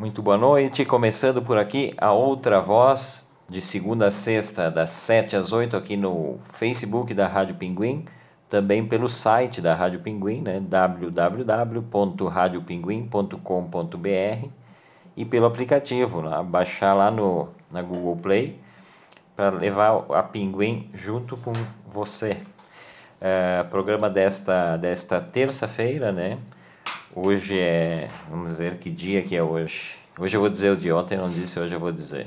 Muito boa noite. Começando por aqui a outra voz de segunda a sexta, das 7 às 8, aqui no Facebook da Rádio Pinguim, também pelo site da Rádio Pinguim, né? www.radiopinguim.com.br e pelo aplicativo, né? baixar lá no, na Google Play para levar a Pinguim junto com você. É, programa desta, desta terça-feira, né? Hoje é. Vamos ver que dia que é hoje. Hoje eu vou dizer o de ontem, não disse, hoje eu vou dizer.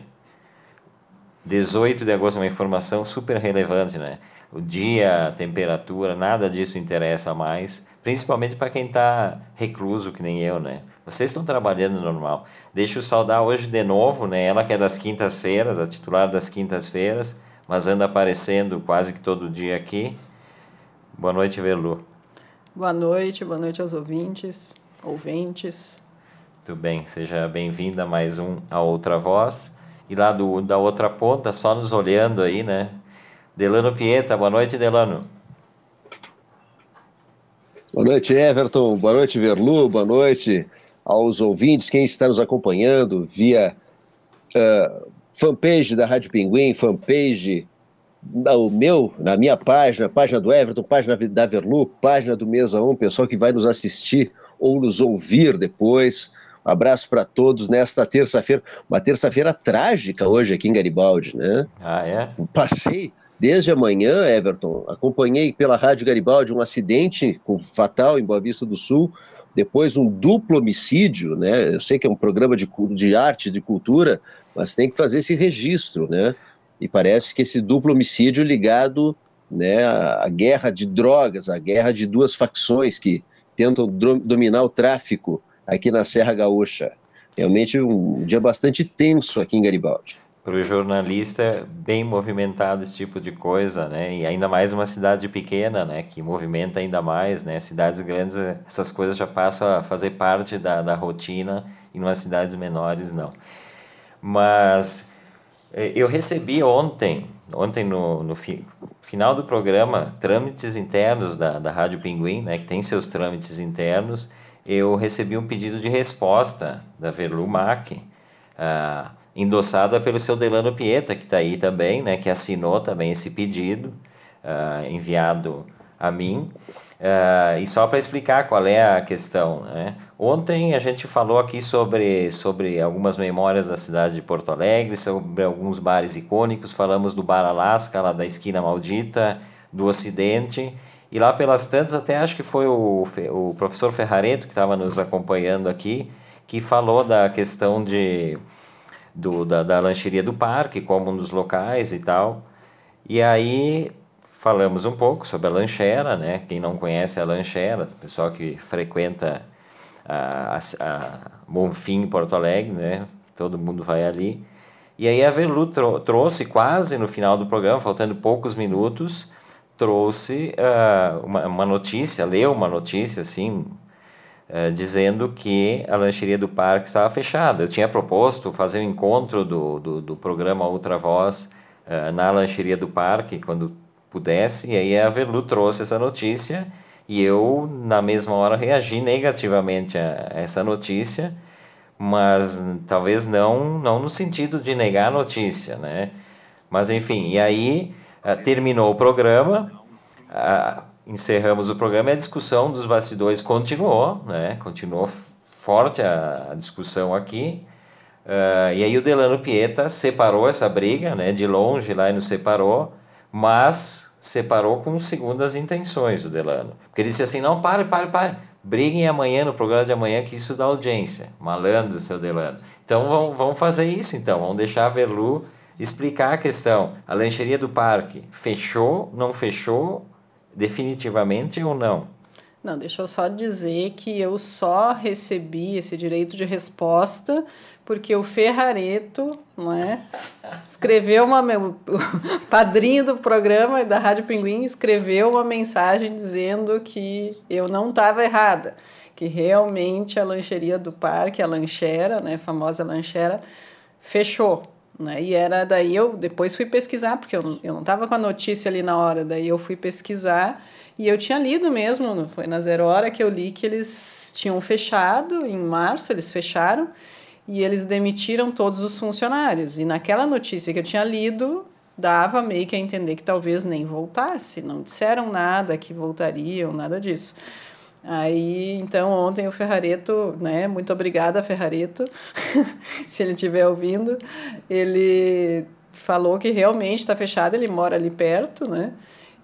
18 de agosto, uma informação super relevante, né? O dia, a temperatura, nada disso interessa mais, principalmente para quem está recluso, que nem eu, né? Vocês estão trabalhando normal. Deixa eu saudar hoje de novo, né? Ela que é das quintas-feiras, a titular das quintas-feiras, mas anda aparecendo quase que todo dia aqui. Boa noite, Velu. Boa noite, boa noite aos ouvintes, ouvintes. Muito bem, seja bem-vinda mais um A Outra Voz. E lá do, da outra ponta, só nos olhando aí, né? Delano Pieta, boa noite, Delano. Boa noite, Everton. Boa noite, Verlu. Boa noite aos ouvintes, quem está nos acompanhando via uh, fanpage da Rádio Pinguim, fanpage o meu, na minha página, página do Everton, página da Verlu, página do Mesa 1, pessoal que vai nos assistir ou nos ouvir depois. Um abraço para todos nesta terça-feira, uma terça-feira trágica hoje aqui em Garibaldi, né? Ah, é? Passei desde amanhã, Everton, acompanhei pela Rádio Garibaldi um acidente fatal em Boa Vista do Sul, depois um duplo homicídio, né? Eu sei que é um programa de, de arte, de cultura, mas tem que fazer esse registro, né? E parece que esse duplo homicídio ligado né, à guerra de drogas, à guerra de duas facções que tentam dominar o tráfico aqui na Serra Gaúcha. Realmente um dia bastante tenso aqui em Garibaldi. Para o jornalista, bem movimentado esse tipo de coisa, né? E ainda mais uma cidade pequena, né? Que movimenta ainda mais, né? Cidades grandes, essas coisas já passam a fazer parte da, da rotina, e em cidades menores, não. Mas é, eu recebi ontem, ontem no, no fi, final do programa, trâmites internos da, da Rádio Pinguim, né, que tem seus trâmites internos, eu recebi um pedido de resposta da Verlu Mac, ah, endossada pelo seu Delano Pieta, que está aí também, né, que assinou também esse pedido, ah, enviado a mim. Uh, e só para explicar qual é a questão, né? Ontem a gente falou aqui sobre, sobre algumas memórias da cidade de Porto Alegre, sobre alguns bares icônicos, falamos do Bar Alaska, lá da esquina maldita, do Ocidente, e lá pelas tantas até acho que foi o, o professor Ferrareto que estava nos acompanhando aqui, que falou da questão de, do, da, da lancheria do parque, como um dos locais e tal. E aí falamos um pouco sobre a lanchera, né? Quem não conhece a lanchera, o pessoal que frequenta a, a, a Bonfim, Porto Alegre, né? Todo mundo vai ali. E aí a Velu trou trouxe quase no final do programa, faltando poucos minutos, trouxe uh, uma, uma, notícia, leu uma notícia assim, uh, dizendo que a lancheria do parque estava fechada. Eu tinha proposto fazer um encontro do, do, do programa Outra Voz uh, na lancheria do parque, quando pudesse. E aí a Velu trouxe essa notícia e eu, na mesma hora, reagi negativamente a essa notícia, mas talvez não, não no sentido de negar a notícia, né? Mas enfim, e aí terminou o programa, uh, encerramos o programa e a discussão dos bastidores continuou, né? Continuou forte a, discussão aqui. Uh, e aí o Delano Pieta separou essa briga, né? De longe lá e nos separou, mas separou com segundas intenções o Delano. Porque ele disse assim: não, pare, pare, pare. Briguem amanhã no programa de amanhã que isso dá audiência. Malandro, seu Delano. Então vamos, vamos fazer isso então. Vamos deixar a Verlu explicar a questão. A lancheria do parque fechou, não fechou definitivamente ou não? Não, deixa eu só dizer que eu só recebi esse direito de resposta porque o Ferrareto, não é, escreveu uma o padrinho do programa da Rádio Pinguim escreveu uma mensagem dizendo que eu não estava errada, que realmente a lancheria do parque, a lanchera, né, a famosa lanchera, fechou. Né? E era daí eu depois fui pesquisar, porque eu, eu não estava com a notícia ali na hora, daí eu fui pesquisar e eu tinha lido mesmo, foi na Zero Hora que eu li que eles tinham fechado, em março eles fecharam, e eles demitiram todos os funcionários. E naquela notícia que eu tinha lido, dava meio que a entender que talvez nem voltasse, não disseram nada que voltariam, nada disso. Aí, então, ontem o Ferrareto, né, muito obrigada, Ferrareto, se ele estiver ouvindo, ele falou que realmente está fechado, ele mora ali perto, né,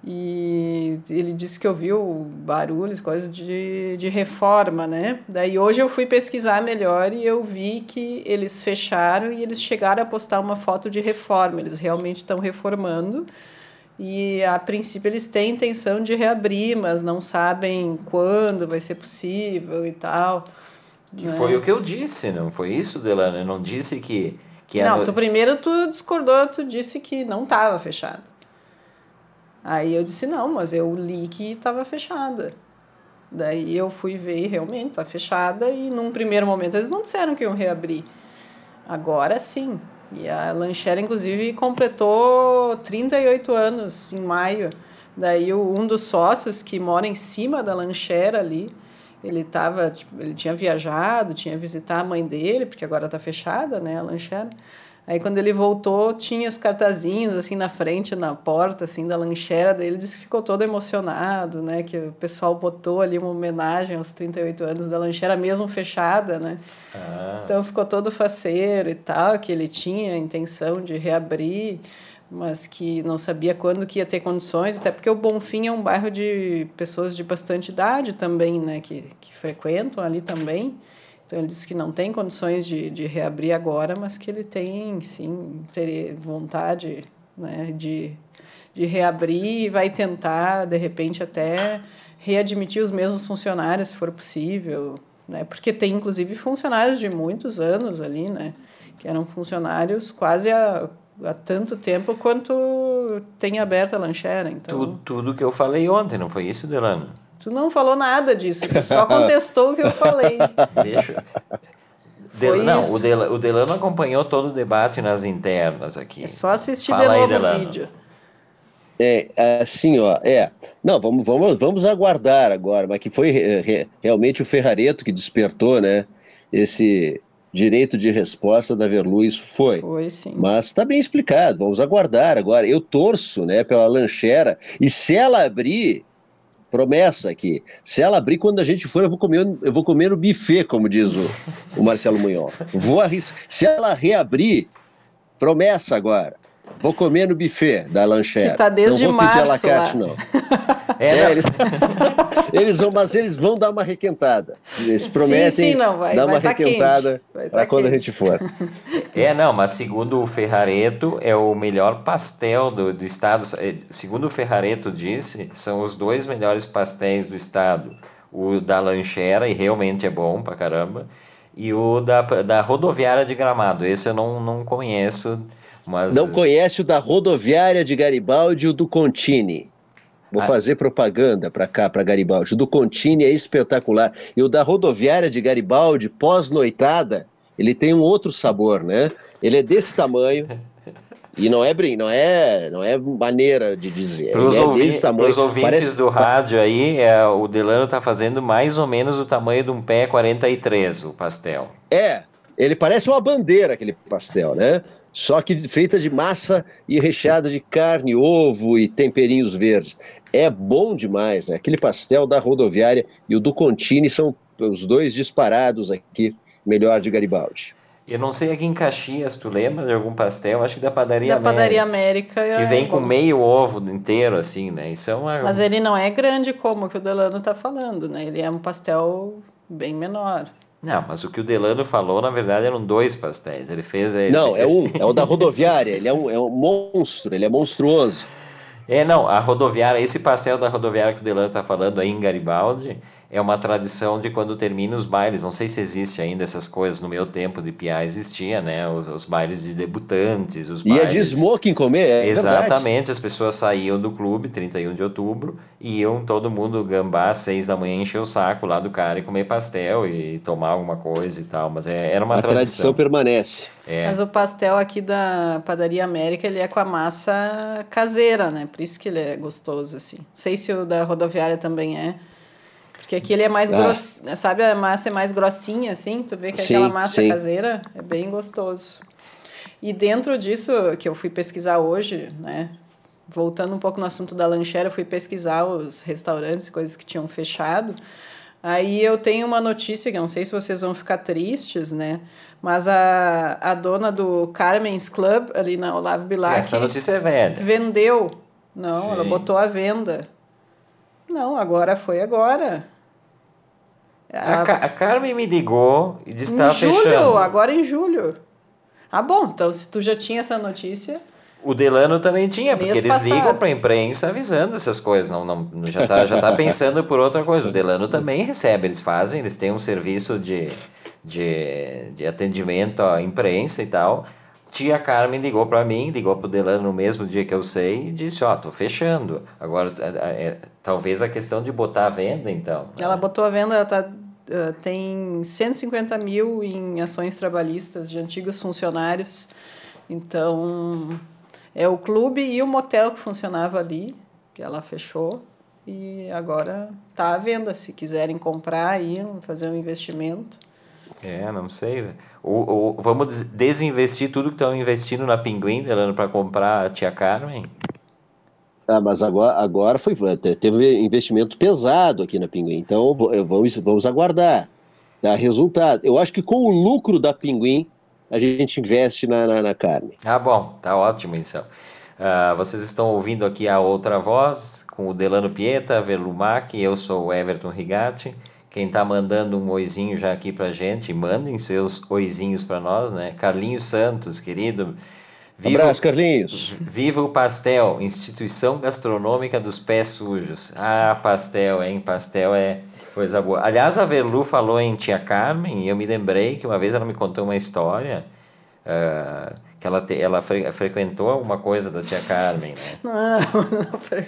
e ele disse que ouviu barulhos, coisas de, de reforma, né? Daí hoje eu fui pesquisar melhor e eu vi que eles fecharam e eles chegaram a postar uma foto de reforma. Eles realmente estão reformando e a princípio eles têm intenção de reabrir, mas não sabem quando vai ser possível e tal. Que né? foi o que eu disse, não foi isso, Delano? Eu não disse que. que não, tu primeiro tu discordou, tu disse que não estava fechado. Aí eu disse, não, mas eu li que estava fechada. Daí eu fui ver e realmente está fechada e num primeiro momento eles não disseram que iam reabrir. Agora sim. E a lanchera, inclusive, completou 38 anos em maio. Daí um dos sócios que mora em cima da lanchera ali, ele tava, tipo, ele tinha viajado, tinha visitar a mãe dele, porque agora está fechada, né, a lanchera. Aí quando ele voltou, tinha os cartazinhos assim na frente, na porta assim da lancheira dele, disse que ficou todo emocionado, né, que o pessoal botou ali uma homenagem aos 38 anos da lancheira mesmo fechada, né? Ah. Então ficou todo faceiro e tal, que ele tinha a intenção de reabrir, mas que não sabia quando que ia ter condições, até porque o Bonfim é um bairro de pessoas de bastante idade também, né, que, que frequentam ali também. Então, ele disse que não tem condições de, de reabrir agora, mas que ele tem, sim, ter vontade né, de, de reabrir e vai tentar, de repente, até readmitir os mesmos funcionários, se for possível, né? Porque tem, inclusive, funcionários de muitos anos ali, né? Que eram funcionários quase há, há tanto tempo quanto tem aberta a lancheira, então... Tudo, tudo que eu falei ontem, não foi isso, Delano? Tu não falou nada disso, tu só contestou o que eu falei. Deixa. Del, não, o, Del, o Delano acompanhou todo o debate nas internas aqui. É só assistir Fala de novo o vídeo. É, assim, ó, é. Não, vamos, vamos, vamos aguardar agora, mas que foi re, realmente o Ferrareto que despertou, né? Esse direito de resposta da Verluz foi. Foi, sim. Mas está bem explicado, vamos aguardar agora. Eu torço, né, pela lanchera, e se ela abrir, promessa aqui. Se ela abrir, quando a gente for, eu vou comer, eu vou comer no buffet, como diz o, o Marcelo Munhol. Vou arriscar. Se ela reabrir, promessa agora. Vou comer no buffet da lanchera. Que tá desde não vou março pedir alacate, lá. não. É, é eles, eles, vão, mas eles vão dar uma requentada. Eles prometem sim, sim, não, vai, dar vai uma tá requentada para tá quando quente. a gente for. É, não, mas segundo o Ferrareto, é o melhor pastel do, do estado. É, segundo o Ferrareto disse, são os dois melhores pastéis do estado. O da lanchera, e realmente é bom pra caramba, e o da, da rodoviária de Gramado. Esse eu não, não conheço. Mas... Não conhece o da rodoviária de Garibaldi e o do Contini. Vou ah. fazer propaganda para cá, para Garibaldi. O do Contini é espetacular. E o da rodoviária de Garibaldi, pós-noitada, ele tem um outro sabor, né? Ele é desse tamanho. E não é brin, não é, não é maneira de dizer. Para é desse tamanho. Os ouvintes Parece... do rádio aí, é, o Delano está fazendo mais ou menos o tamanho de um pé 43, o pastel. É, ele parece uma bandeira aquele pastel, né? só que feita de massa e recheada de carne, ovo e temperinhos verdes. É bom demais, né? Aquele pastel da rodoviária e o do Contini são os dois disparados aqui, melhor de Garibaldi. Eu não sei aqui em Caxias, tu lembra de algum pastel? Acho que da Padaria da América. Padaria América. Que vem é com meio ovo inteiro, assim, né? Isso é uma... Mas ele não é grande como o que o Delano está falando, né? Ele é um pastel bem menor. Não, mas o que o Delano falou, na verdade, eram dois pastéis. Ele fez. Ele não, é um, é o da rodoviária. Ele é um, é um monstro, ele é monstruoso. É, não, a rodoviária, esse pastel da rodoviária que o Delano está falando aí em Garibaldi, é uma tradição de quando termina os bailes. Não sei se existe ainda essas coisas. No meu tempo de piá existia, né? Os, os bailes de debutantes, os Ia bailes... de smoking comer, é Exatamente. Verdade. As pessoas saíam do clube, 31 de outubro, e iam todo mundo gambá, às 6 da manhã, encher o saco lá do cara e comer pastel e tomar alguma coisa e tal. Mas é, era uma a tradição. A tradição permanece. É. Mas o pastel aqui da Padaria América, ele é com a massa caseira, né? Por isso que ele é gostoso, assim. Não sei se o da rodoviária também é. Porque aqui ele é mais Ah. grosso, sabe? A massa é mais grossinha, assim. Tu vê que Sim, aquela massa sim. caseira é bem gostoso. E dentro disso, que eu fui pesquisar hoje, né? Voltando um pouco no assunto da lancheira, eu fui pesquisar os restaurantes, coisas que tinham fechado. Aí eu tenho uma notícia que eu não sei se vocês vão ficar tristes, né? Mas a, a dona do Carmen's Club, ali na Olavo Bilac, Essa notícia é velha. vendeu. Não, ela Sim. botou à venda. Não, agora foi agora. A, Ca- a Carmen me ligou e disse que em julho, fechando. agora em julho. Ah, bom, então se tu já tinha essa notícia, O Delano também tinha, porque eles passado. ligam para a imprensa avisando essas coisas. Não, não, já tá, já tá pensando por outra coisa. O Delano também recebe, eles fazem, eles têm um serviço de, de, de atendimento à imprensa e tal. Tia Carmen ligou para mim, ligou pro Delano no mesmo dia que eu sei e disse, ó, tô fechando. Agora, é, é, talvez a questão de botar à venda, então. ela botou à venda, ela tá, eh, tem 150 mil em ações trabalhistas de antigos funcionários. Então, é o clube e o motel que funcionava ali, que ela fechou. E agora tá à venda, se quiserem comprar aí, fazer um investimento. É, não sei. né? Ou, ou vamos des- desinvestir tudo que estão investindo na Pinguim, Delano, para comprar a tia Carmen? Ah, mas agora, agora foi, te- teve investimento pesado aqui na Pinguim. Então eh, vamos, vamos aguardar. Dar resultado. Eu acho que com o lucro da Pinguim, a gente investe na, na, na carne. Ah, bom, tá ótimo então. Ah, vocês estão ouvindo aqui a outra voz com o Delano Pieta, Verlumac, eu sou o Everton Rigatti. Quem tá mandando um oizinho já aqui pra gente, mandem seus oizinhos pra nós, né? Carlinhos Santos, querido. Viva, Abraço, Carlinhos. viva o Pastel, instituição gastronômica dos pés sujos. Ah, pastel, hein? Pastel é coisa boa. Aliás, a Verlu falou em Tia Carmen e eu me lembrei que uma vez ela me contou uma história ah, que ela, te- ela fre- frequentou alguma coisa da Tia Carmen, né? Não, não foi.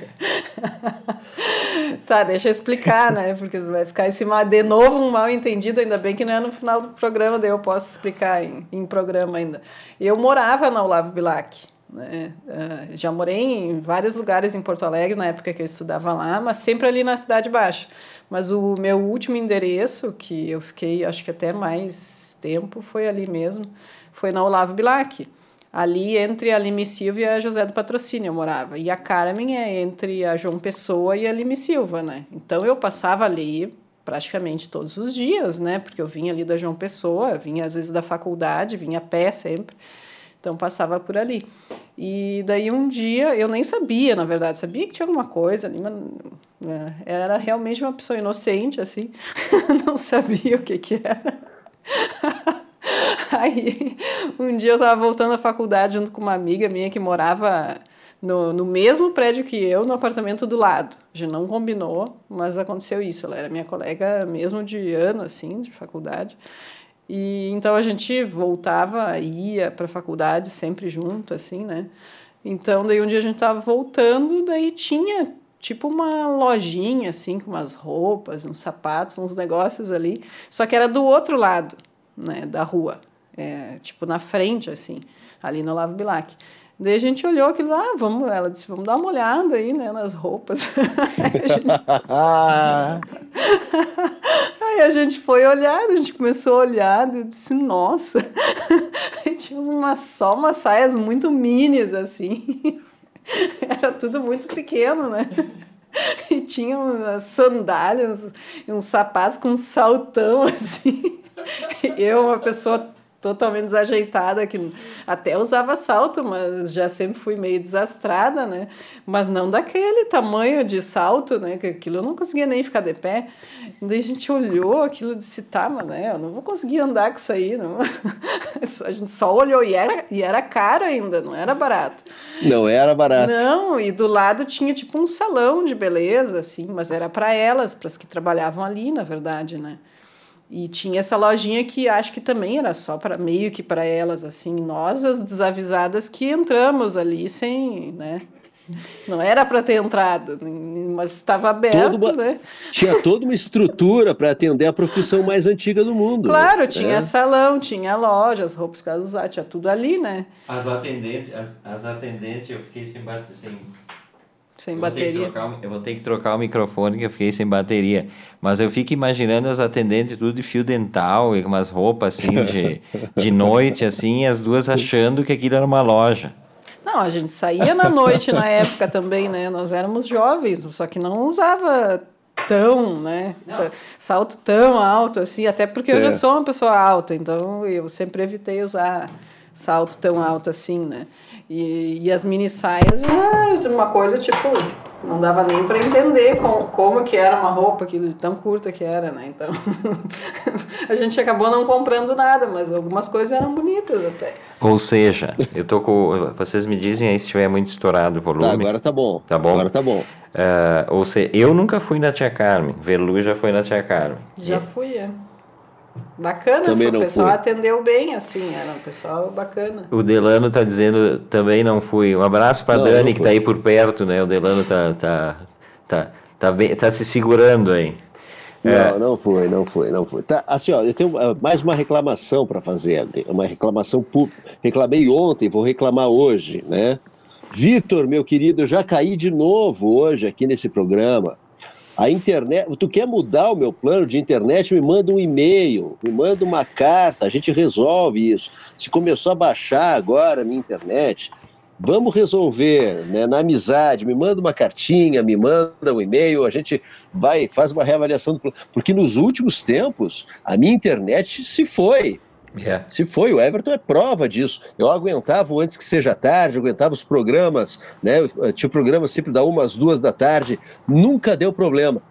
tá, deixa eu explicar, né? Porque vai ficar esse mal, de novo um mal entendido, ainda bem que não é no final do programa, daí eu posso explicar em, em programa ainda. Eu morava na Olavo Bilac. Né? Ah, já morei em vários lugares em Porto Alegre na época que eu estudava lá, mas sempre ali na Cidade Baixa. Mas o meu último endereço, que eu fiquei acho que até mais tempo, foi ali mesmo, foi na Olavo Bilac. Ali entre a Lime Silva e a José do Patrocínio eu morava. E a Carmen é entre a João Pessoa e a Lime Silva, né? Então eu passava ali praticamente todos os dias, né? Porque eu vinha ali da João Pessoa, vinha às vezes da faculdade, vinha a pé sempre. Então passava por ali. E daí um dia, eu nem sabia, na verdade, sabia que tinha alguma coisa ali, mas né, era realmente uma pessoa inocente, assim, não sabia o que que era. Aí, um dia eu estava voltando à faculdade junto com uma amiga minha que morava no, no mesmo prédio que eu, no apartamento do lado. Gente não combinou, mas aconteceu isso. Ela era minha colega mesmo de ano, assim, de faculdade. E então a gente voltava, ia para a faculdade sempre junto, assim, né? Então, daí um dia a gente tava voltando, daí tinha tipo uma lojinha, assim, com umas roupas, uns sapatos, uns negócios ali. Só que era do outro lado, né, da rua. É, tipo na frente, assim, ali no Olavo Bilac. Daí a gente olhou aquilo lá, vamos, ela disse, vamos dar uma olhada aí, né, nas roupas. Aí a gente Aí a gente foi olhar, a gente começou a olhar, eu disse, nossa, Aí tinha umas, só umas saias muito minis, assim, era tudo muito pequeno, né? E tinha umas sandálias, e uns sapatos com um saltão, assim. Eu, uma pessoa totalmente desajeitada, que até usava salto, mas já sempre fui meio desastrada, né? Mas não daquele tamanho de salto, né? Que aquilo eu não conseguia nem ficar de pé. Daí a gente olhou aquilo e disse, tá, mas né, eu não vou conseguir andar com isso aí, não. A gente só olhou e era, e era caro ainda, não era barato. Não era barato. Não, e do lado tinha tipo um salão de beleza, assim, mas era para elas, para as que trabalhavam ali, na verdade, né? E tinha essa lojinha que acho que também era só para meio que para elas, assim, nós as desavisadas que entramos ali sem, né? Não era para ter entrado, mas estava aberto, uma- né? Tinha toda uma estrutura para atender a profissão mais antiga do mundo. Claro, né? tinha É. salão, tinha loja, as roupas que elas usavam, tinha tudo ali, né? As atendentes, as, as atendentes, eu fiquei sem, bate- sem Sem eu bateria. Vou trocar, eu vou ter que trocar o microfone que eu fiquei sem bateria. Mas eu fico imaginando as atendentes tudo de fio dental e umas roupas assim de, de noite, assim, e as duas achando que aquilo era uma loja. Não, a gente saía na noite na época também, né? Nós éramos jovens, só que não usava tão, né? Salto tão alto assim, até porque eu É. já sou uma pessoa alta, então eu sempre evitei usar salto tão alto assim, né? E, e as mini saias era uma coisa tipo, não dava nem para entender como, como que era uma roupa aquilo de tão curta que era, né? Então a gente acabou não comprando nada, mas algumas coisas eram bonitas até. Ou seja, eu tô com. Vocês me dizem aí se estiver muito estourado o volume. Tá, agora tá bom. Tá bom? Agora tá bom. Ah, ou seja, eu nunca fui na Tia Carmen. Velu já foi na Tia Carmen. Já fui, é. Bacana, Também foi, não o pessoal fui. atendeu bem, assim, era um pessoal bacana. O Delano tá dizendo também não fui. Um abraço pra Não, Dani, não que fui. tá aí por perto, né? O Delano tá, tá, tá, tá, bem, tá se segurando aí. É. Não, não foi, não foi, não foi. Tá, assim, ó, eu tenho ah, mais uma reclamação para fazer, uma reclamação pública. Reclamei ontem, vou reclamar hoje, né? Vitor, meu querido, eu já caí de novo hoje aqui nesse programa. A internet, tu quer mudar o meu plano de internet? Me manda um e-mail, me manda uma carta, a gente resolve isso. Se começou a baixar agora a minha internet, vamos resolver, né, na amizade, me manda uma cartinha, me manda um e-mail, a gente vai, faz uma reavaliação do plano. Porque nos últimos tempos, a minha internet se foi. É. Se foi, o Everton é prova disso. Eu aguentava antes que seja tarde, aguentava os programas, né? Eu Tinha o programa sempre da uma às duas da tarde, nunca deu problema.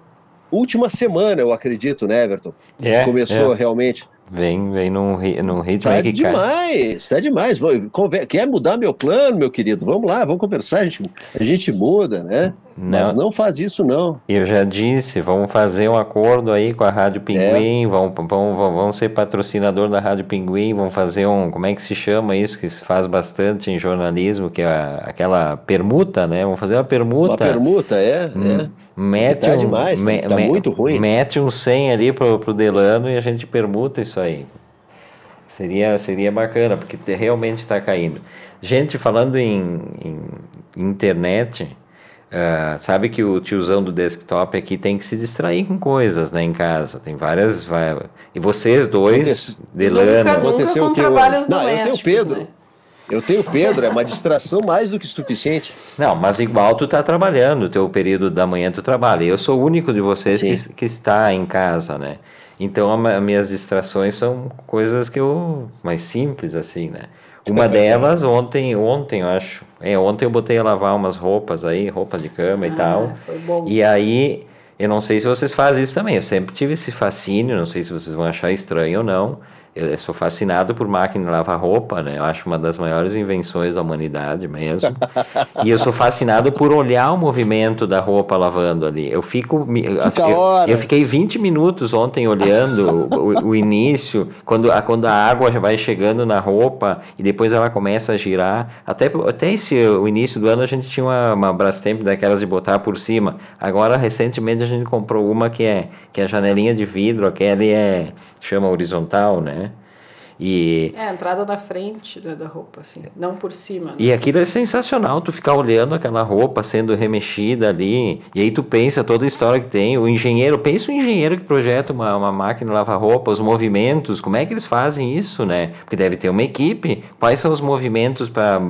Última semana, eu acredito, né, Everton? É, Começou é. realmente. Vem, vem num, num ritmo Tá aí que cai. demais, tá demais. Vou- Quer mudar meu plano, meu querido? Vamos lá, vamos conversar, a gente, a gente muda, né? Mas Não, não faz isso, não. eu já disse, vamos fazer um acordo aí com a Rádio Pinguim, vamos, vamos, vamos, vamos ser patrocinador da Rádio Pinguim, vamos fazer um, como é que se chama isso, que se faz bastante em jornalismo, que é aquela permuta, né? Vamos fazer uma permuta. Uma permuta, é, Hum, é. Mete Tá um, demais, tá muito ruim. Mete um 100 ali pro, pro Delano e a gente permuta isso aí. Seria, seria bacana, porque te- realmente está caindo. Gente, falando em, em internet, ah, sabe que o tiozão do desktop aqui tem que se distrair com coisas né, em casa. Tem várias. vai- E vocês dois, Delano. Aconteceu com o trabalhos hoje? Não, eu tenho domésticos, Pedro. né? Eu tenho Pedro, é uma distração mais do que suficiente. Não, mas igual tu tá trabalhando, o teu período da manhã tu trabalha. Eu sou o único de vocês que, que está em casa, né? Então a ma- minhas distrações são coisas que eu mais simples assim, né? Uma delas ontem, ontem eu acho, é ontem eu botei a lavar umas roupas aí, roupa de cama e Ah, tal. Foi bom. E aí eu não sei se vocês fazem isso também. Eu sempre tive esse fascínio, não sei se vocês vão achar estranho ou não. Eu sou fascinado por máquina de lavar roupa, né? Eu acho uma das maiores invenções da humanidade mesmo. e eu sou fascinado por olhar o movimento da roupa lavando ali. Eu fico. eu, horas. eu fiquei 20 minutos ontem olhando o, o início, quando a, quando a água já vai chegando na roupa e depois ela começa a girar. Até, até esse, o início do ano a gente tinha uma, uma Brastemp daquelas de botar por cima. Agora, recentemente, a gente comprou uma que é, que é a janelinha de vidro, aquela é, chama horizontal, né? E, É, a entrada na frente da, da roupa, assim, não por cima. né? e aquilo é sensacional, tu ficar olhando aquela roupa sendo remexida ali, e aí tu pensa toda a história que tem, o engenheiro, pensa o engenheiro que projeta uma, uma máquina de lavar roupa, os movimentos, como é que eles fazem isso, né? Porque deve ter uma equipe, quais são os movimentos para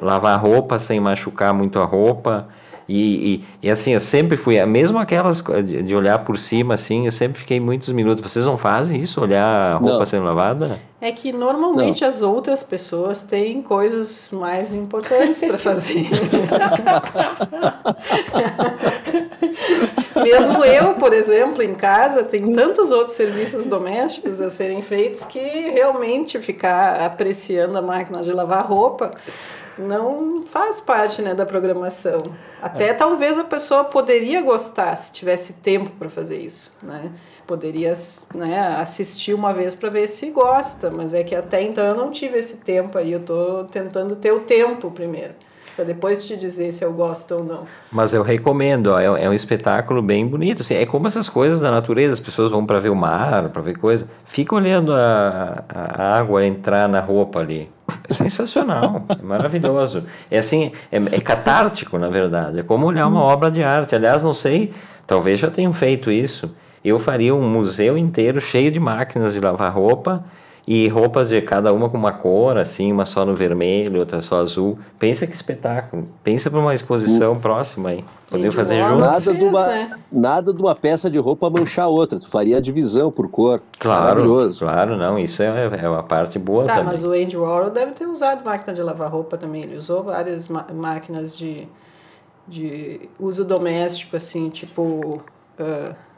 lavar roupa sem machucar muito a roupa, e, e, e assim, eu sempre fui, mesmo aquelas de olhar por cima, assim, eu sempre fiquei muitos minutos, vocês não fazem isso, olhar a roupa Não. sendo lavada? É que normalmente as outras pessoas têm coisas mais importantes para fazer. Mesmo eu, por exemplo, em casa, tem tantos outros serviços domésticos a serem feitos que realmente ficar apreciando a máquina de lavar roupa não faz parte né, da programação. Até talvez a pessoa poderia gostar se tivesse tempo para fazer isso, né? Poderia né, assistir uma vez para ver se gosta, mas é que até então eu não tive esse tempo aí. Eu estou tentando ter o tempo primeiro, para depois te dizer se eu gosto ou não. Mas eu recomendo, ó, é, é um espetáculo bem bonito. Assim, é como essas coisas da natureza, as pessoas vão para ver o mar, para ver coisa. Fica olhando a, a água entrar na roupa ali. Sensacional, é maravilhoso. É assim, é, é, catártico, na verdade. É como olhar uma obra de arte. Aliás, não sei, talvez já tenham feito isso. Eu faria um museu inteiro cheio de máquinas de lavar roupa e roupas de cada uma com uma cor, assim, uma só no vermelho, outra só azul. Pensa que espetáculo. Pensa para uma exposição uh. próxima aí. Poder fazer junto. Nada, fez, de uma, né? nada de uma peça de roupa manchar outra. Tu faria a divisão por cor. Claro, claro, não. Isso é, é uma parte boa tá, também. mas o Andy Warhol deve ter usado máquina de lavar roupa também. Ele usou várias máquinas de, de uso doméstico, assim, tipo... Uh,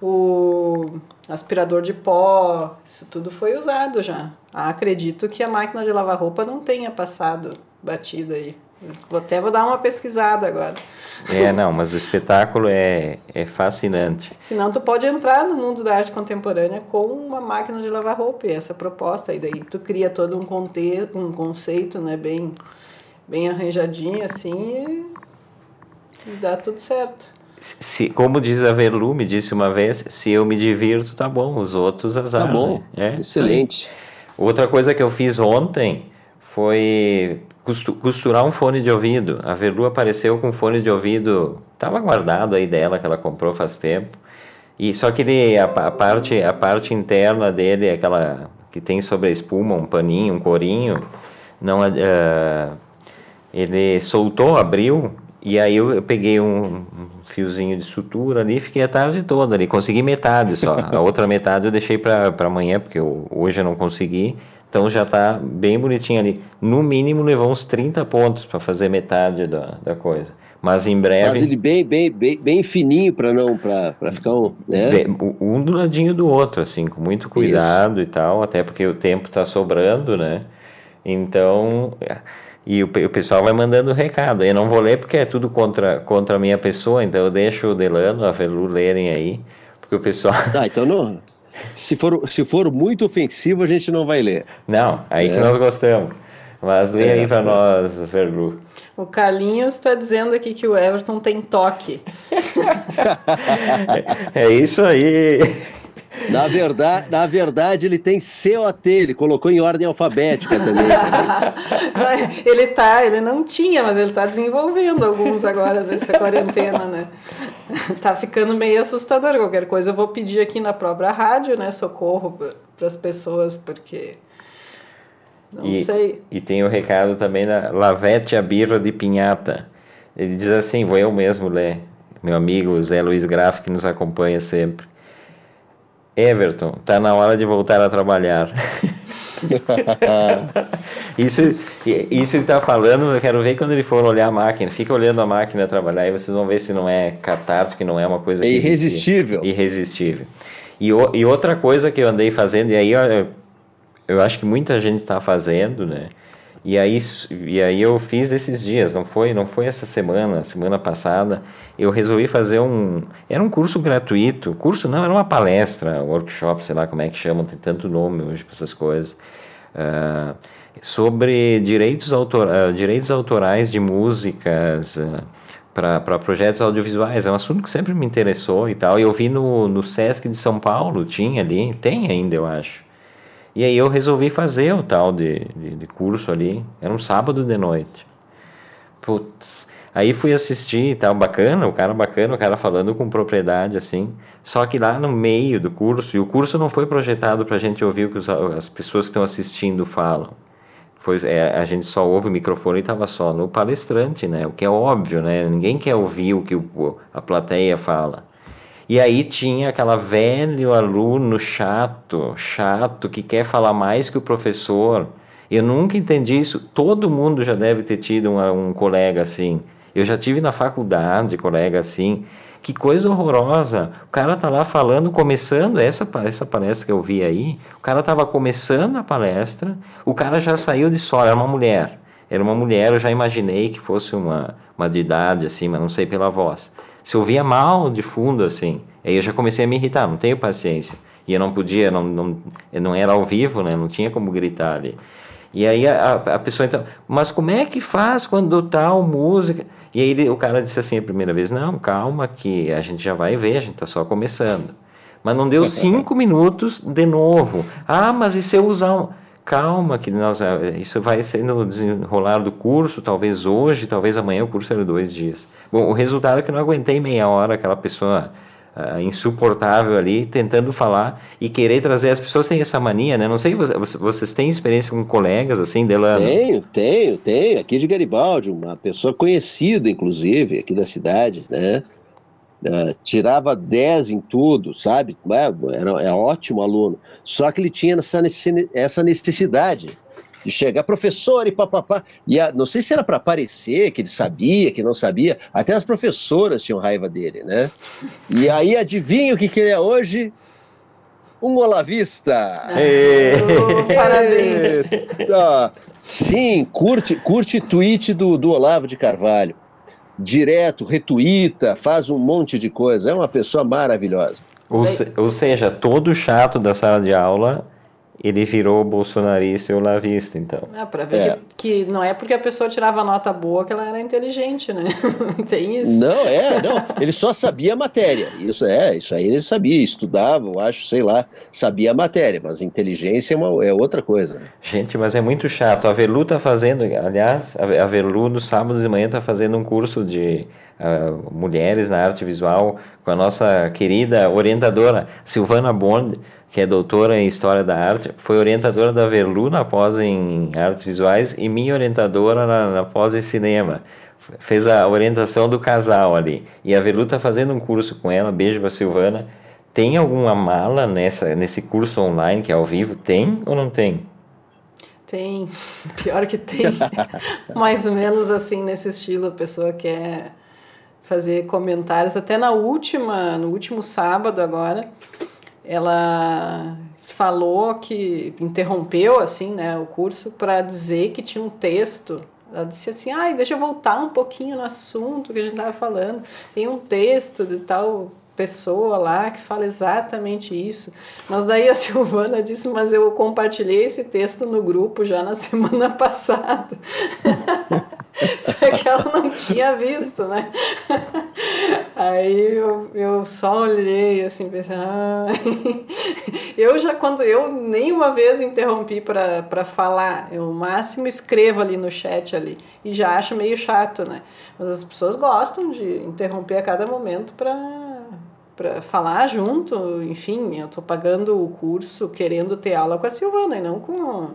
o aspirador de pó, isso tudo foi usado já. Ah, acredito que a máquina de lavar roupa não tenha passado batida aí. Vou até vou dar uma pesquisada agora. É, não, mas o espetáculo é, é fascinante. Senão tu pode entrar no mundo da arte contemporânea com uma máquina de lavar roupa, e essa proposta, e daí tu cria todo um, conte um conceito, né, bem, bem arranjadinho assim, e dá tudo certo se, como diz a Verlu, me disse uma vez, se eu me divirto, tá bom, os outros azar. Tá bom, né? é, excelente. Outra coisa que eu fiz ontem foi costurar um fone de ouvido. A Verlu apareceu com um fone de ouvido, estava guardado aí dela, que ela comprou faz tempo. E só que ele, a, a, parte, a parte interna dele, aquela que tem sobre a espuma, um paninho, um corinho, não, uh, ele soltou, abriu, e aí eu, eu peguei um, fiozinho de sutura ali, fiquei a tarde toda ali, consegui metade só. A outra metade eu deixei para amanhã, porque eu, hoje eu não consegui. Então já está bem bonitinho ali. No mínimo levou uns 30 pontos para fazer metade da, da coisa. Mas em breve. Faz ele bem, bem, bem, bem fininho para não para ficar um, né? um do ladinho do outro, assim, com muito cuidado Isso. e tal, até porque o tempo está sobrando, né? Então. E o, o pessoal vai mandando recado. Eu não vou ler porque é tudo contra, contra a minha pessoa, então eu deixo o Delano, a Velu lerem aí, porque o pessoal. Ah, então não. Se for, se for muito ofensivo, a gente não vai ler. Não, aí é. que nós gostamos. Mas lê é, aí para é. nós, Verlu. O Carlinhos está dizendo aqui que o Everton tem toque. é isso aí. Na verdade, na verdade, ele tem COT, ele colocou em ordem alfabética também. ele tá, ele não tinha, mas ele está desenvolvendo alguns agora dessa quarentena, né? Tá ficando meio assustador. Qualquer coisa eu vou pedir aqui na própria rádio, né? Socorro para as pessoas, porque. Não e, sei. E tem o recado também da Lavete a Birra de Pinhata. Ele diz assim: vou eu mesmo ler. Meu amigo Zé Luiz Graff, que nos acompanha sempre. Everton, tá na hora de voltar a trabalhar. isso, isso ele tá falando, eu quero ver quando ele for olhar a máquina. Fica olhando a máquina trabalhar e vocês vão ver se não é catártico, que não é uma coisa é irresistível. irresistível. E, e outra coisa que eu andei fazendo, e aí eu, eu acho que muita gente está fazendo, né? E aí, e aí eu fiz esses dias, não foi, não foi essa semana, semana passada, eu resolvi fazer um, era um curso gratuito, curso não, era uma palestra, workshop, sei lá como é que chamam, tem tanto nome hoje para essas coisas, uh, sobre direitos, autor, uh, direitos autorais de músicas, uh, para projetos audiovisuais. É um assunto que sempre me interessou e tal. E eu vi no, no Sesc de São Paulo, tinha ali, tem ainda, eu acho. E aí eu resolvi fazer o tal de, de, de curso ali. Era um sábado de noite. Putz. Aí fui assistir e tal, bacana, o cara bacana, o cara falando com propriedade, assim. Só que lá no meio do curso, e o curso não foi projetado para a gente ouvir o que os, as pessoas que estão assistindo falam. Foi, é, a gente só ouve o microfone e estava só no palestrante, né? O que é óbvio, né? Ninguém quer ouvir o que o, a plateia fala. E aí tinha aquela velho aluno chato, chato, que quer falar mais que o professor. Eu nunca entendi isso. Todo mundo já deve ter tido um, um colega assim. Eu já tive na faculdade colega assim. Que coisa horrorosa. O cara tá lá falando, começando essa, essa palestra que eu vi aí. O cara tava começando a palestra, o cara já saiu de só, era uma mulher. Era uma mulher, eu já imaginei que fosse uma, uma de idade, assim, mas não sei pela voz se ouvia mal de fundo, assim. Aí eu já comecei a me irritar, não tenho paciência. E eu não podia, não, não, não era ao vivo, né? Não tinha como gritar ali. E aí a, a pessoa então, mas como é que faz quando tal música? E aí ele, o cara disse assim a primeira vez, não, calma que a gente já vai ver, a gente tá só começando. Mas não deu cinco minutos de novo. Ah, mas e se eu usar um... calma, que nós, isso vai sendo desenrolar do curso, talvez hoje, talvez amanhã, o curso era dois dias. Bom, o resultado é que eu não aguentei meia hora, aquela pessoa uh, insuportável ali, tentando falar e querer trazer. As pessoas têm essa mania, né? Não sei, vocês têm experiência com colegas assim, Delano? Tenho, tenho, tenho. Aqui de Garibaldi, uma pessoa conhecida, inclusive, aqui da cidade, né? Uh, tirava 10 em tudo, sabe? É, era, é ótimo aluno. Só que ele tinha essa, essa necessidade de chegar, professor e papapá. E a, não sei se era para parecer que ele sabia, que não sabia. Até as professoras tinham raiva dele, né? E aí, adivinha o que, que ele é hoje? Um olavista! parabéns! Sim, curte, curte tweet do, do Olavo de Carvalho. Direto, retuita, faz um monte de coisa. É uma pessoa maravilhosa. Ou, se, ou seja, todo chato da sala de aula ele virou bolsonarista e olavista, então. É, para ver é. Que, que, não é porque a pessoa tirava nota boa que ela era inteligente, né? Tem isso. Não, é, não. Ele só sabia a matéria. Isso é, isso aí ele sabia, estudava, eu acho, sei lá, sabia a matéria, mas inteligência é, uma, é outra coisa. Né? Gente, mas é muito chato. A Velu tá fazendo, aliás, a Velu no sábado de manhã tá fazendo um curso de uh, mulheres na arte visual com a nossa querida orientadora Silvana Bond que é doutora em História da Arte, foi orientadora da Verlu na pós em Artes Visuais e minha orientadora na, na pós em Cinema. Fez a orientação do casal ali. E a Verlu está fazendo um curso com ela, beijo para Silvana. Tem alguma mala nessa, nesse curso online que é ao vivo? Tem ou não tem? Tem, pior que tem. Mais ou menos assim, nesse estilo, a pessoa quer fazer comentários. Até na última, no último sábado agora, ela falou que interrompeu assim, né, o curso para dizer que tinha um texto. Ela disse assim: "Ai, deixa eu voltar um pouquinho no assunto que a gente estava falando. Tem um texto de tal pessoa lá que fala exatamente isso. Mas daí a Silvana disse: Mas eu compartilhei esse texto no grupo já na semana passada. Só que ela não tinha visto, né? Aí eu, eu só olhei assim, pensei, ah. eu já quando eu nenhuma vez interrompi para falar, eu máximo escrevo ali no chat ali e já acho meio chato, né? Mas as pessoas gostam de interromper a cada momento para para falar junto, enfim, eu tô pagando o curso querendo ter aula com a Silvana e não com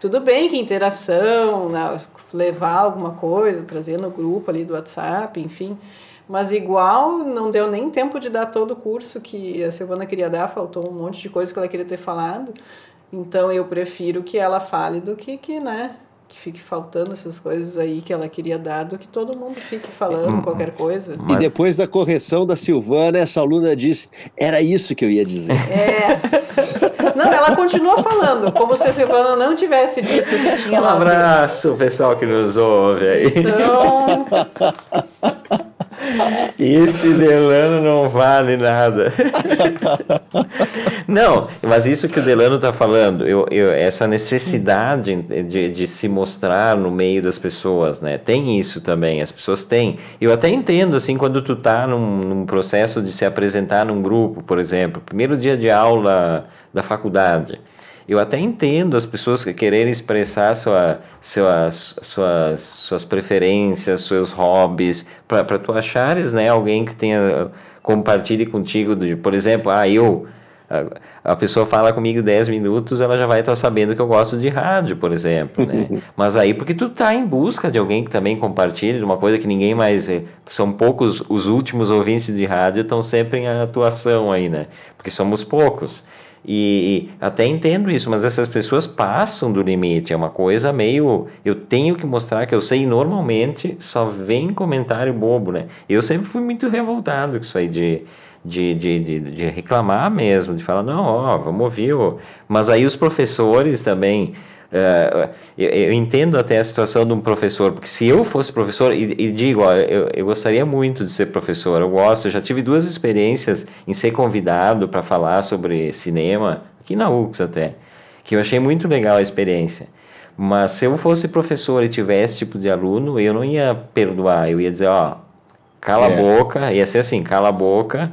tudo bem que interação, né, levar alguma coisa, trazer no grupo ali do WhatsApp, enfim. Mas igual não deu nem tempo de dar todo o curso que a Silvana queria dar, faltou um monte de coisa que ela queria ter falado. Então eu prefiro que ela fale do que, que né, que fique faltando essas coisas aí que ela queria dar, do que todo mundo fique falando hum, qualquer coisa. E depois da correção da Silvana, essa aluna disse: era isso que eu ia dizer. É. Não, ela continua falando, como se a Silvana não tivesse dito que tinha um lá. Um abraço, pessoal que nos ouve aí. Então. Esse Delano não vale nada. não, mas isso que o Delano está falando, eu, eu, essa necessidade de, de se mostrar no meio das pessoas, né? Tem isso também, as pessoas têm. Eu até entendo, assim, quando tu tá num, num processo de se apresentar num grupo, por exemplo, primeiro dia de aula da faculdade. Eu até entendo as pessoas que quererem expressar sua, suas, suas, suas preferências, seus hobbies, para tu achares né, alguém que tenha compartilhe contigo, de, por exemplo, ah, eu a, pessoa fala comigo 10 minutos, ela já vai estar tá sabendo que eu gosto de rádio, por exemplo, né? Mas aí porque tu tá em busca de alguém que também compartilhe, de uma coisa que ninguém mais é, são poucos os últimos ouvintes de rádio estão sempre em atuação aí, né? Porque somos poucos. E, até entendo isso, mas essas pessoas passam do limite. É uma coisa meio. Eu tenho que mostrar que eu sei. Normalmente só vem comentário bobo, né? Eu sempre fui muito revoltado com isso aí de. De, de, de, de reclamar mesmo, de falar, não, ó, vamos ouvir. Mas aí os professores também, Uh, eu, eu, entendo até a situação de um professor, porque se eu fosse professor, e, e digo, ó, eu, eu, gostaria muito de ser professor, eu gosto, eu já tive duas experiências em ser convidado para falar sobre cinema, aqui na UX até, que eu achei muito legal a experiência. Mas se eu fosse professor e tivesse esse tipo de aluno, eu não ia perdoar, eu ia dizer, ó, cala é. a boca, ia ser assim, cala a boca.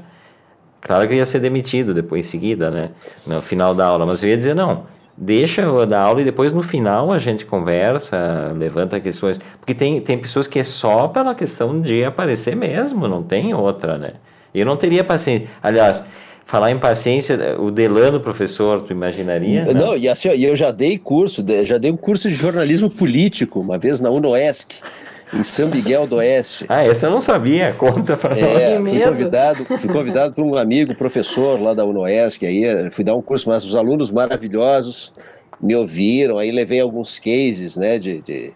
Claro que eu ia ser demitido depois em seguida, né? No final da aula, mas eu ia dizer, não, deixa eu dar aula e depois no final a gente conversa, levanta questões. Porque tem, tem pessoas que é só pela questão de aparecer mesmo, não tem outra, né? Eu não teria paciência. Aliás, falar em paciência, o Delano, professor, tu imaginaria? Não, não e assim, eu já dei curso, já dei um curso de jornalismo político, uma vez na UNOESC em São Miguel do Oeste. Ah, essa eu não sabia, conta para é, nós. Fui convidado, fui convidado por um amigo, professor lá da UNOESC, aí fui dar um curso, mas os alunos maravilhosos me ouviram, aí levei alguns cases, né, de, de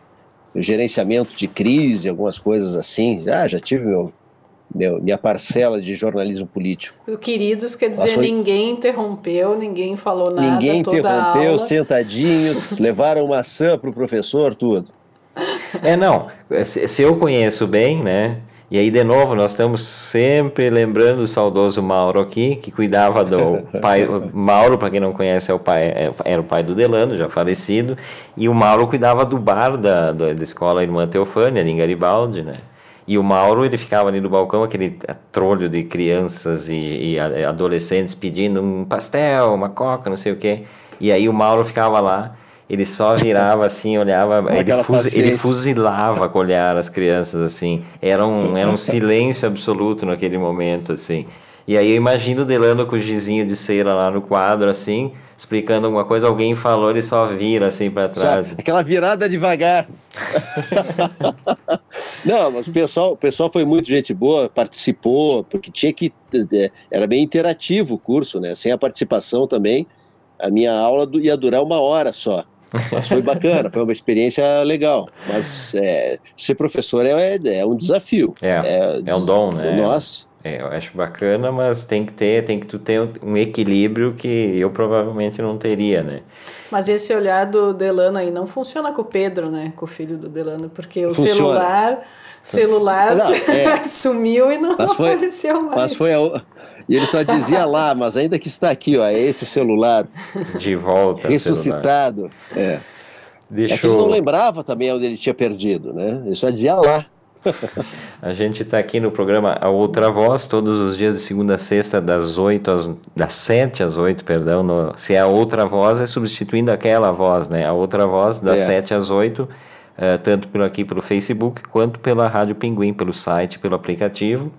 gerenciamento de crise, algumas coisas assim, já, já tive meu, meu, minha parcela de jornalismo político. O queridos quer dizer, Passou... ninguém interrompeu, ninguém falou nada. Ninguém interrompeu, sentadinhos, levaram maçã para o professor, tudo. É, não. Se eu conheço bem, né? E aí, de novo, nós estamos sempre lembrando o saudoso Mauro aqui, que cuidava do pai. Mauro, para quem não conhece, é o pai, é, era o pai do Delano, já falecido. E o Mauro cuidava do bar da, da escola Irmã Teofânia, em Garibaldi, né? E o Mauro, ele ficava ali no balcão, aquele trolho de crianças e, e adolescentes pedindo um pastel, uma coca, não sei o quê. E aí o Mauro ficava lá ele só virava assim, olhava, ele, fuz, ele, fuzilava com o olhar as crianças assim. Era um, era um silêncio absoluto naquele momento assim. E aí eu imagino o Delano com o gizinho de cera lá no quadro assim, explicando alguma coisa, alguém falou, ele só vira assim para trás. aquela virada devagar. Não, mas o pessoal, o pessoal foi muito gente boa, participou, porque tinha que é, era bem interativo o curso, né? Sem a participação também, a minha aula ia durar uma hora só. Mas foi bacana, foi uma experiência legal. Mas é, ser professor é, é, um desafio. É, é, é um dom, né? Nossa. É, eu acho bacana, mas tem que ter, tem que tu ter um equilíbrio que eu provavelmente não teria, né? Mas esse olhar do Delano aí não funciona com o Pedro, né? Com o filho do Delano, porque o funciona. celular, celular não, é. sumiu e não foi, apareceu mais. Mas foi a, e ele só dizia lá, mas ainda que está aqui, ó, é esse celular. De volta. Ressuscitado. É. Deixa é que ele não lembrava também onde ele tinha perdido, né? Ele só dizia lá. a gente está aqui no programa A Outra Voz, todos os dias de segunda a sexta, das 8 às, das 7 às 8, perdão. No, se é a outra voz, é substituindo aquela voz, né? A outra voz, das é. 7 às 8, uh, eh, tanto pelo aqui pelo Facebook, quanto pela Rádio Pinguim, pelo site, pelo aplicativo.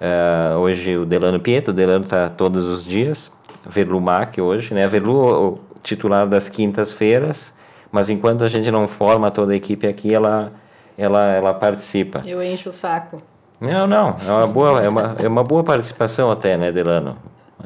Uh, hoje o Delano Pietro, o Delano está todos os dias, Verlu Mac hoje, né? Verlu, o titular das quintas-feiras, mas enquanto a gente não forma toda a equipe aqui, ela, ela, ela participa. Eu encho o saco. Não, não, é uma boa, é uma, é uma boa participação até, né, Delano?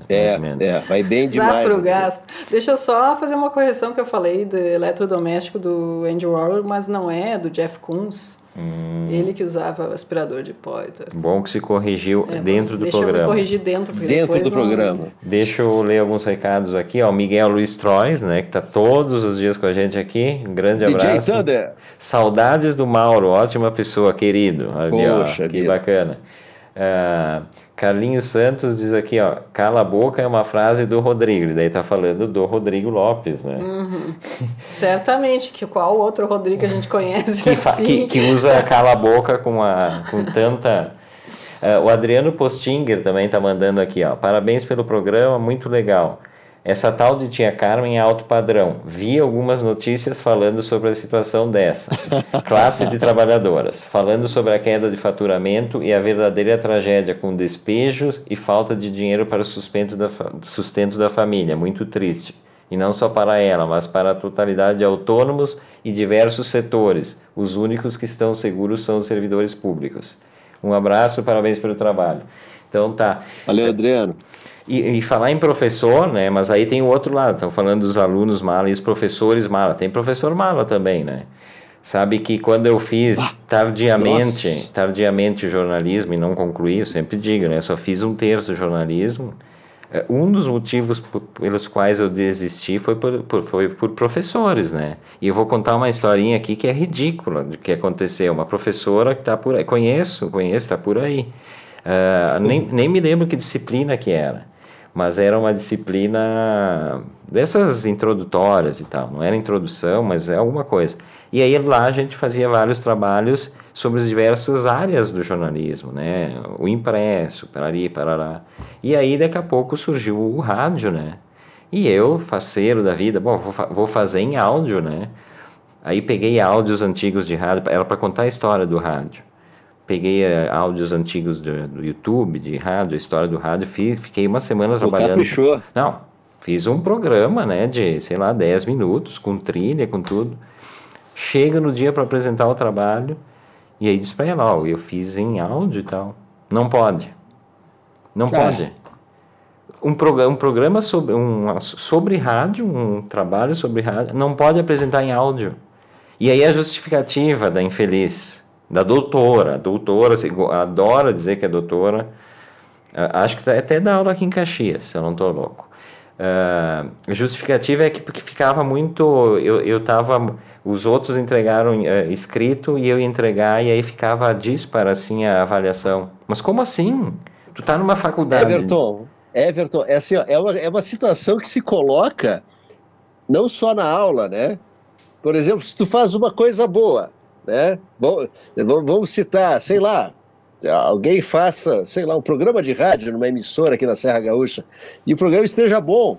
É, é, vai bem demais. Dá pro né? gasto. Deixa eu só fazer uma correção que eu falei do eletrodoméstico do Andy Warhol, mas não é, do Jeff Koons. Hum. Ele que usava aspirador de pó. Então. Bom que se corrigiu é, dentro do deixa programa. Deixa eu corrigir dentro. Dentro do não... programa. Deixa eu ler alguns recados aqui. Ó, Miguel Luiz Trois, né, que está todos os dias com a gente aqui. Um grande DJ abraço. Thunder. Saudades do Mauro, ótima pessoa, querido. Ali, Poxa, ó, que vida. bacana. Uh, Carlinhos Santos diz aqui, ó, cala a boca é uma frase do Rodrigo, daí tá falando do Rodrigo Lopes, né? Uhum. Certamente, que qual outro Rodrigo a gente conhece que, assim? Que, que usa cala a boca com, a, com tanta... Uh, o Adriano Postinger também tá mandando aqui, ó, parabéns pelo programa, muito legal. Essa tal de tia Carmen é alto padrão. Vi algumas notícias falando sobre a situação dessa. Classe de trabalhadoras. Falando sobre a queda de faturamento e a verdadeira tragédia com despejos e falta de dinheiro para o sustento da, sustento da família. Muito triste. E não só para ela, mas para a totalidade de autônomos e diversos setores. Os únicos que estão seguros são os servidores públicos. Um abraço, parabéns pelo trabalho. Então tá. Valeu, Adriano. E, e, falar em professor, né? Mas aí tem o outro lado, estão falando dos alunos mala e os professores mala. Tem professor mala também, né? Sabe que quando eu fiz tardiamente, Nossa. tardiamente jornalismo e não concluí, eu sempre digo, né? Eu só fiz um terço de jornalismo. É, um dos motivos pelos quais eu desisti foi por, por, foi por professores, né? E eu vou contar uma historinha aqui que é ridícula do que aconteceu. Uma professora que está por aí, conheço, conheço, está por aí. Uh, nem, nem me lembro que disciplina que era mas era uma disciplina dessas introdutórias e tal. Não era introdução, mas é alguma coisa. E aí lá a gente fazia vários trabalhos sobre as diversas áreas do jornalismo, né? O impresso, para ali, para lá. E aí daqui a pouco surgiu o rádio, né? E eu, faceiro da vida, bom, vou, vou fazer em áudio, né? Aí peguei áudios antigos de rádio, era para contar a história do rádio. Peguei uh, áudios antigos do, do, YouTube, de rádio, a história do rádio, fiquei uma semana trabalhando. Caprichou. Não, fiz um programa, né, de, sei lá, 10 minutos, com trilha, com tudo. Chega no dia para apresentar o trabalho, e aí diz para ela, ó, eu fiz em áudio e tal. Não pode. Não pode. Um, programa, um programa sobre, um, sobre rádio, um trabalho sobre rádio, não pode apresentar em áudio. E aí a justificativa da infeliz, da doutora, a doutora adora dizer que é doutora, acho que até dá aula aqui em Caxias, se eu não estou louco. Uh, a justificativa é que porque ficava muito. Eu, eu tava. Os outros entregaram uh, escrito e eu ia entregar, e aí ficava dispara assim a avaliação. Mas como assim? Tu tá numa faculdade. Everton, Everton, é, assim, ó, é, uma, é uma situação que se coloca não só na aula, né? Por exemplo, se tu faz uma coisa boa, né? Vamos citar, sei lá, alguém faça, sei lá, um programa de rádio numa emissora aqui na Serra Gaúcha e o programa esteja bom.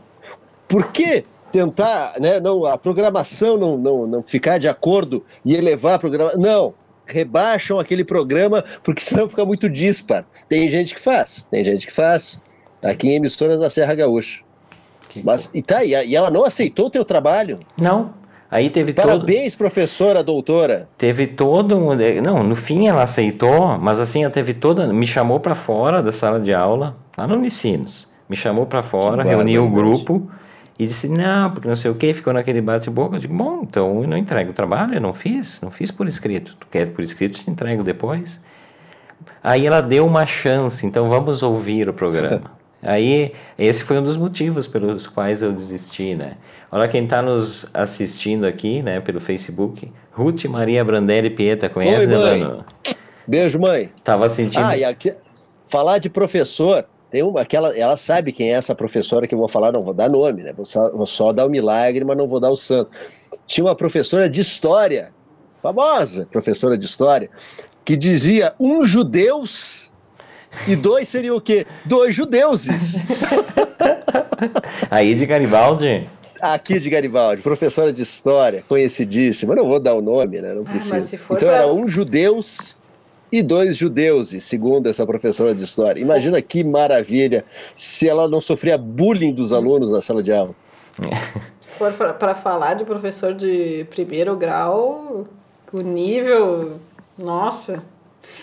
Por que tentar, né, não, a programação não, não, não ficar de acordo e elevar a programação? Não, rebaixam aquele programa porque senão fica muito dispar. Tem gente que faz, tem gente que faz aqui em emissoras da Serra Gaúcha. Que Mas e tá, e ela não aceitou o teu trabalho? Não. Aí teve Parabéns, todo... professora, doutora. Teve todo um... Não, no fim ela aceitou, mas assim, ela teve toda... Me chamou para fora da sala de aula, lá no Unicinos. Me chamou para fora, reuniu o grupo e disse, não, porque não sei o que, ficou naquele bate-boca. Eu digo, bom, então eu não entrego o trabalho, eu não fiz, não fiz por escrito. Tu quer por escrito, te entrego depois. Aí ela deu uma chance, então vamos ouvir o programa. Aí, esse foi um dos motivos pelos quais eu desisti, né? Olha quem está nos assistindo aqui, né, pelo Facebook. Ruth Maria Brandelli Pieta, conhece, Oi, mãe. Beijo, mãe. Tava sentindo... Ah, e aqui, falar de professor, tem uma, aquela, ela sabe quem é essa professora que eu vou falar, não vou dar nome, né? Vou só, vou só dar o milagre, mas não vou dar o santo. Tinha uma professora de história, famosa professora de história, que dizia: um judeus e dois seriam o quê? Dois judeuses. Aí de Garibaldi? Aqui de Garibaldi, professora de história, conhecidíssima. Não vou dar o nome, né? Não ah, precisa. Ah, então pra... era um judeus e dois judeuses, segundo essa professora de história. Imagina que maravilha se ela não sofria bullying dos alunos na sala de aula. For para falar de professor de primeiro grau, o nível, nossa,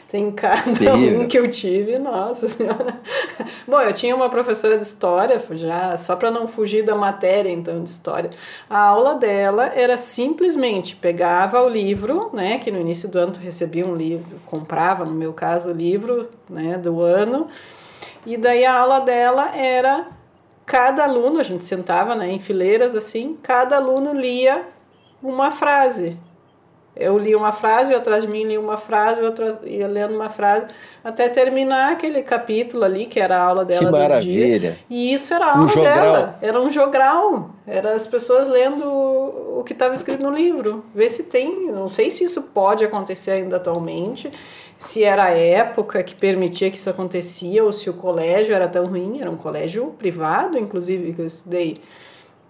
tem cada Terrível. um que eu tive, nossa senhora. Bom, eu tinha uma professora de história, já só para não fugir da matéria, então, de história. A aula dela era simplesmente pegava o livro, né, que no início do ano tu recebia um livro, comprava, no meu caso, o livro, né, do ano. E daí a aula dela era cada aluno, a gente sentava, né, em fileiras assim, cada aluno lia uma frase eu li uma frase, eu atrás de mim li uma frase, outra ia lendo uma frase, até terminar aquele capítulo ali, que era a aula dela que maravilha. dia. E isso era a aula um dela. Era um jogral. Era as pessoas lendo o que estava escrito no livro. Ver se tem. Não sei se isso pode acontecer ainda atualmente, se era a época que permitia que isso acontecia, ou se o colégio era tão ruim. Era um colégio privado, inclusive, que eu estudei.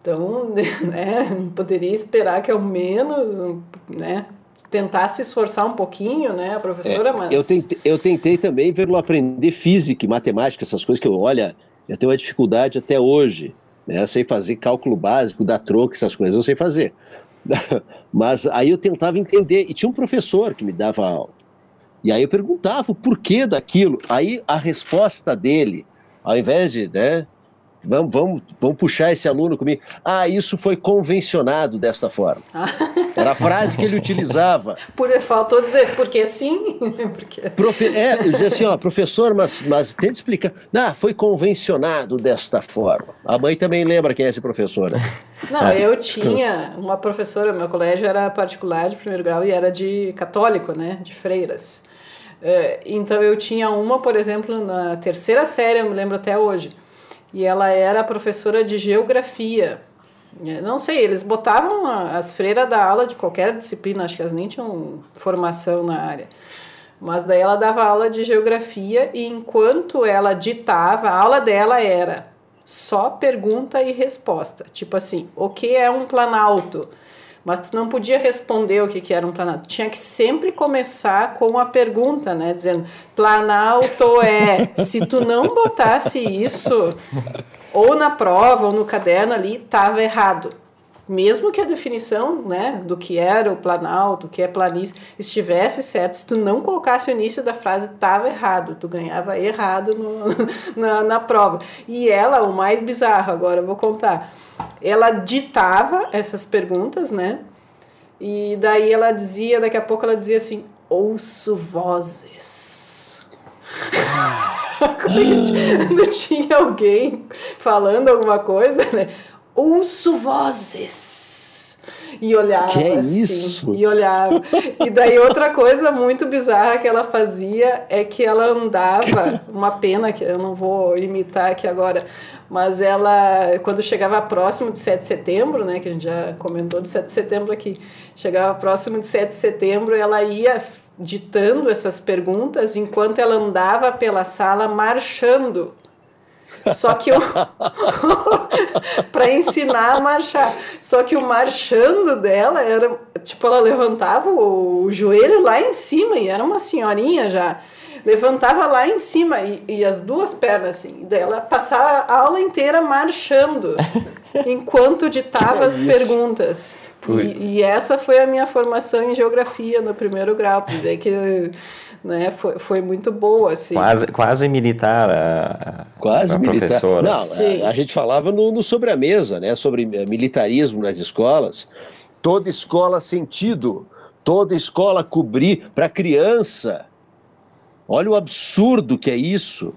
Então, né, poderia esperar que ao menos, né, tentar se esforçar um pouquinho, né, a professora, é, mas... Eu tentei, eu tentei também ver aprender física e matemática, essas coisas que eu, olha, eu tenho uma dificuldade até hoje, né, sei fazer cálculo básico, dar troco, essas coisas eu sei fazer. mas aí eu tentava entender, e tinha um professor que me dava aula, e aí eu perguntava o porquê daquilo, aí a resposta dele, ao invés de, né, Vamos, vamos, vamos puxar esse aluno comigo. Ah, isso foi convencionado desta forma. Era a frase que ele utilizava. Por, faltou dizer, porque sim? porque... Profe, é, eu dizia assim, ó, professor, mas, mas tenta explicar. Ah, foi convencionado desta forma. A mãe também lembra quem é esse professor, né? Não, eu tinha uma professora, meu colégio era particular de primeiro grau e era de católico, né, de freiras. É, então eu tinha uma, por exemplo, na terceira série, eu me lembro até hoje, e ela era professora de geografia. É, não sei, eles botavam as freiras da aula de qualquer disciplina, acho que elas nem tinham formação na área. Mas daí ela dava aula de geografia e enquanto ela ditava, a aula dela era só pergunta e resposta. Tipo assim, o que é um planalto? Mas tu não podia responder o que, que era um planalto. Tinha que sempre começar com a pergunta, né? Dizendo, planalto é. Se tu não botasse isso, ou na prova, ou no caderno ali, estava errado mesmo que a definição né, do que era o planalto, o que é planície, estivesse certo, se tu não colocasse o início da frase, estava errado, tu ganhava errado no, na, na prova. E ela, o mais bizarro, agora eu vou contar, ela ditava essas perguntas, né? E daí ela dizia, daqui a pouco ela dizia assim, ouço vozes. Quando tinha alguém falando alguma coisa, né? Ouço vozes. E olhava que é assim, isso? e olhava. E daí outra coisa muito bizarra que ela fazia é que ela andava, uma pena que eu não vou imitar aqui agora, mas ela, quando chegava próximo de 7 de setembro, né, que a gente já comentou de 7 de setembro aqui, chegava próximo de 7 de setembro, ela ia ditando essas perguntas enquanto ela andava pela sala marchando só que eu. para ensinar a marchar. Só que o marchando dela era. Tipo, ela levantava o, o joelho lá em cima, e era uma senhorinha já levantava lá em cima e, e as duas pernas assim. Daí ela passava a aula inteira marchando enquanto ditava as perguntas. E, e, essa foi a minha formação em geografia no primeiro grau, porque que né? Foi, foi muito boa, assim. Quase, quase militar a, quase a militar. professora. Não, a, a, gente falava no, no sobre a mesa, né? Sobre militarismo nas escolas. Toda escola sentido, toda escola cobrir para criança. Olha o absurdo que é isso.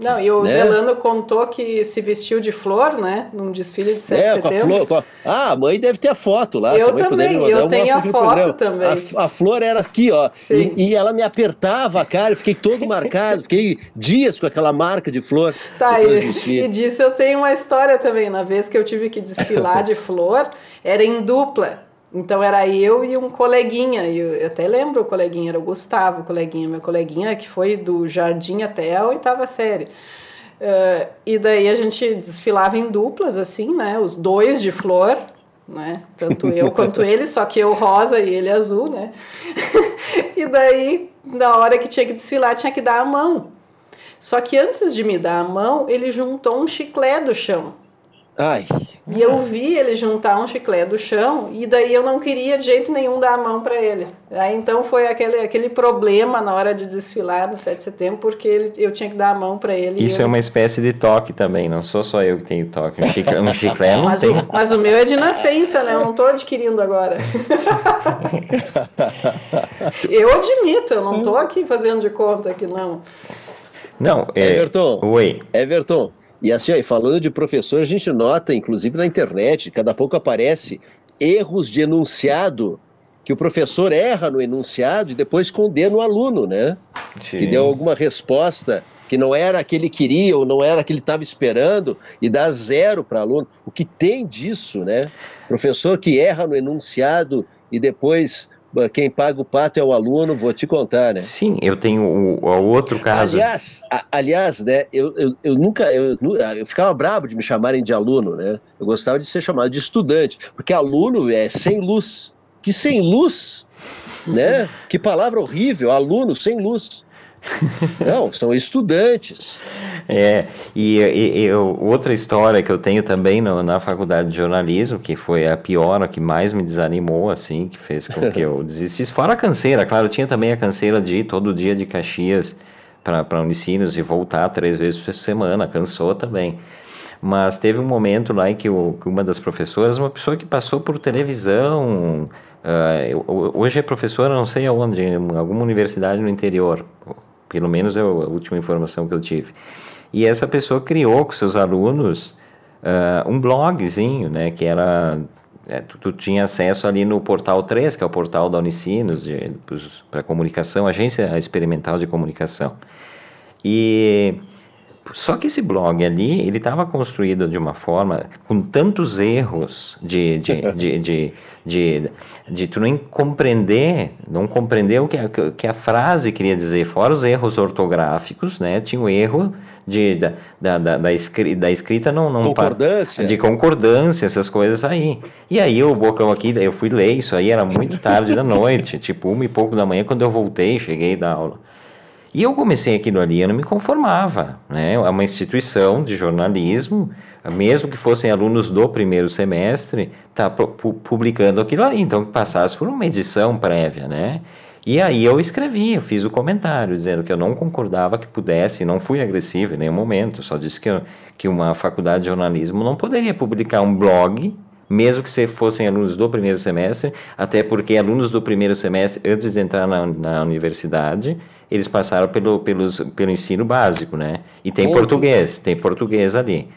Não, e o né? Delano contou que se vestiu de flor, né? Num desfile de 7 é, de setembro. Com a flor, a... Ah, a mãe deve ter a foto lá. Eu também, eu tenho a foto também. A, a, flor era aqui, ó. E, e, ela me apertava a cara, eu fiquei todo marcado, fiquei dias com aquela marca de flor. Tá, e, e disso eu tenho uma história também. Na vez que eu tive que desfilar de flor, era em dupla. Então era eu e um coleguinha, eu até lembro o coleguinha, era o Gustavo, o coleguinha, meu coleguinha, que foi do jardim até a oitava série. Uh, e daí a gente desfilava em duplas, assim, né? Os dois de flor, né? Tanto eu quanto ele, só que eu rosa e ele azul, né? e daí, na hora que tinha que desfilar, tinha que dar a mão. Só que antes de me dar a mão, ele juntou um chiclete do chão. Ai. E eu vi ele juntar um chiclete do chão e daí eu não queria de jeito nenhum dar a mão para ele. Aí então foi aquele, aquele problema na hora de desfilar no 7 de setembro porque ele, eu tinha que dar a mão para ele. Isso é uma espécie de toque também, não sou só eu que tenho toque. Um chiclete, um chiclete não mas tem. O, mas o meu é de nascença, né? Eu não estou adquirindo agora. eu admito, eu não estou aqui fazendo de conta que não. Não, é... Everton. Oi. Everton, e assim, aí, falando de professor, a gente nota, inclusive na internet, cada pouco aparece erros de enunciado, que o professor erra no enunciado e depois condena o aluno, né? Sim. E deu alguma resposta que não era a que ele queria ou não era a que ele estava esperando e dá zero para o aluno. O que tem disso, né? Professor que erra no enunciado e depois quem paga o pato é o aluno, vou te contar, né? Sim, eu tenho o, o outro caso. Aliás, a, aliás, né, eu, eu, eu nunca, eu, eu ficava bravo de me chamarem de aluno, né? Eu gostava de ser chamado de estudante, porque aluno é sem luz. Que sem luz, né? Que palavra horrível, aluno sem luz. Não, são estudantes. É, e, e, e, outra história que eu tenho também no, na faculdade de jornalismo, que foi a pior, a que mais me desanimou, assim, que fez com que eu desistisse, fora a canseira, claro, tinha também a canseira de ir todo dia de Caxias para Unicinos e voltar três vezes por semana, cansou também. Mas teve um momento lá em que, o, que uma das professoras, uma pessoa que passou por televisão, uh, hoje é professora, não sei aonde, em alguma universidade no interior, pelo menos é a última informação que eu tive. E essa pessoa criou com seus alunos uh, um blogzinho, né, que era é, tu, tu, tinha acesso ali no portal 3, que é o portal da Unicinos para comunicação, agência experimental de comunicação. E só que esse blog ali, ele estava construído de uma forma com tantos erros de, de, de, de, de, de, tu não compreender, não compreender o que a, que a frase queria dizer, fora os erros ortográficos, né? Tinha o erro de, da, da, da, da, escrita, da escrita não, não concordância. de concordância, essas coisas aí. E aí o Bocão aqui, eu fui ler isso aí, era muito tarde da noite, tipo uma e pouco da manhã, quando eu voltei, cheguei da aula. E eu comecei aquilo ali, eu não me conformava, né? É uma instituição de jornalismo, mesmo que fossem alunos do primeiro semestre, tá publicando aquilo ali, então que passasse por uma edição prévia, né? E aí eu escrevi, eu fiz o comentário dizendo que eu não concordava que pudesse, não fui agressivo em nenhum momento, só disse que, eu, que uma faculdade de jornalismo não poderia publicar um blog, mesmo que fossem alunos do primeiro semestre, até porque alunos do primeiro semestre, antes de entrar na, na universidade, eles passaram pelo, pelos, pelo ensino básico, né? E tem português, tem português ali.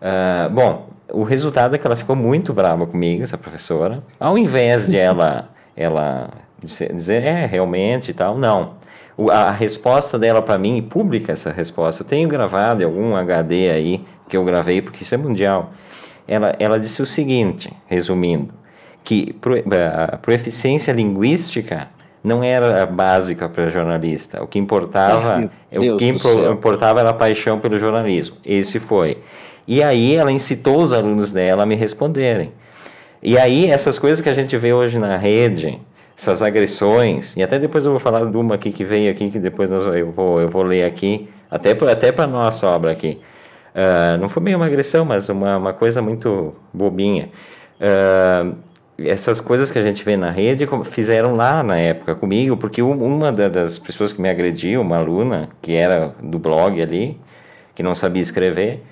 Uh, bom, o resultado é que ela ficou muito brava comigo, essa professora. Ao invés de ela, ela dizer, é, realmente e tal. Não. O, a, a resposta dela para mim, pública essa resposta, eu tenho gravado em algum HD aí, que eu gravei, porque isso é mundial. Ela, ela disse o seguinte, resumindo, que pro, a proeficiência linguística não era básica para jornalista. O que importava, ah, o que importava era a paixão pelo jornalismo. Esse foi. E aí ela incitou os alunos dela a me responderem. E aí essas coisas que a gente vê hoje na rede, essas agressões, e até depois eu vou falar de uma aqui que veio aqui, que depois eu, vou, eu vou ler aqui, até, até para nossa obra aqui. Uh, não foi meio uma agressão, mas uma, uma coisa muito bobinha. Uh, essas coisas que a gente vê na rede fizeram lá na época comigo, porque uma das pessoas que me agrediu, uma aluna, que era do blog ali, que não sabia escrever,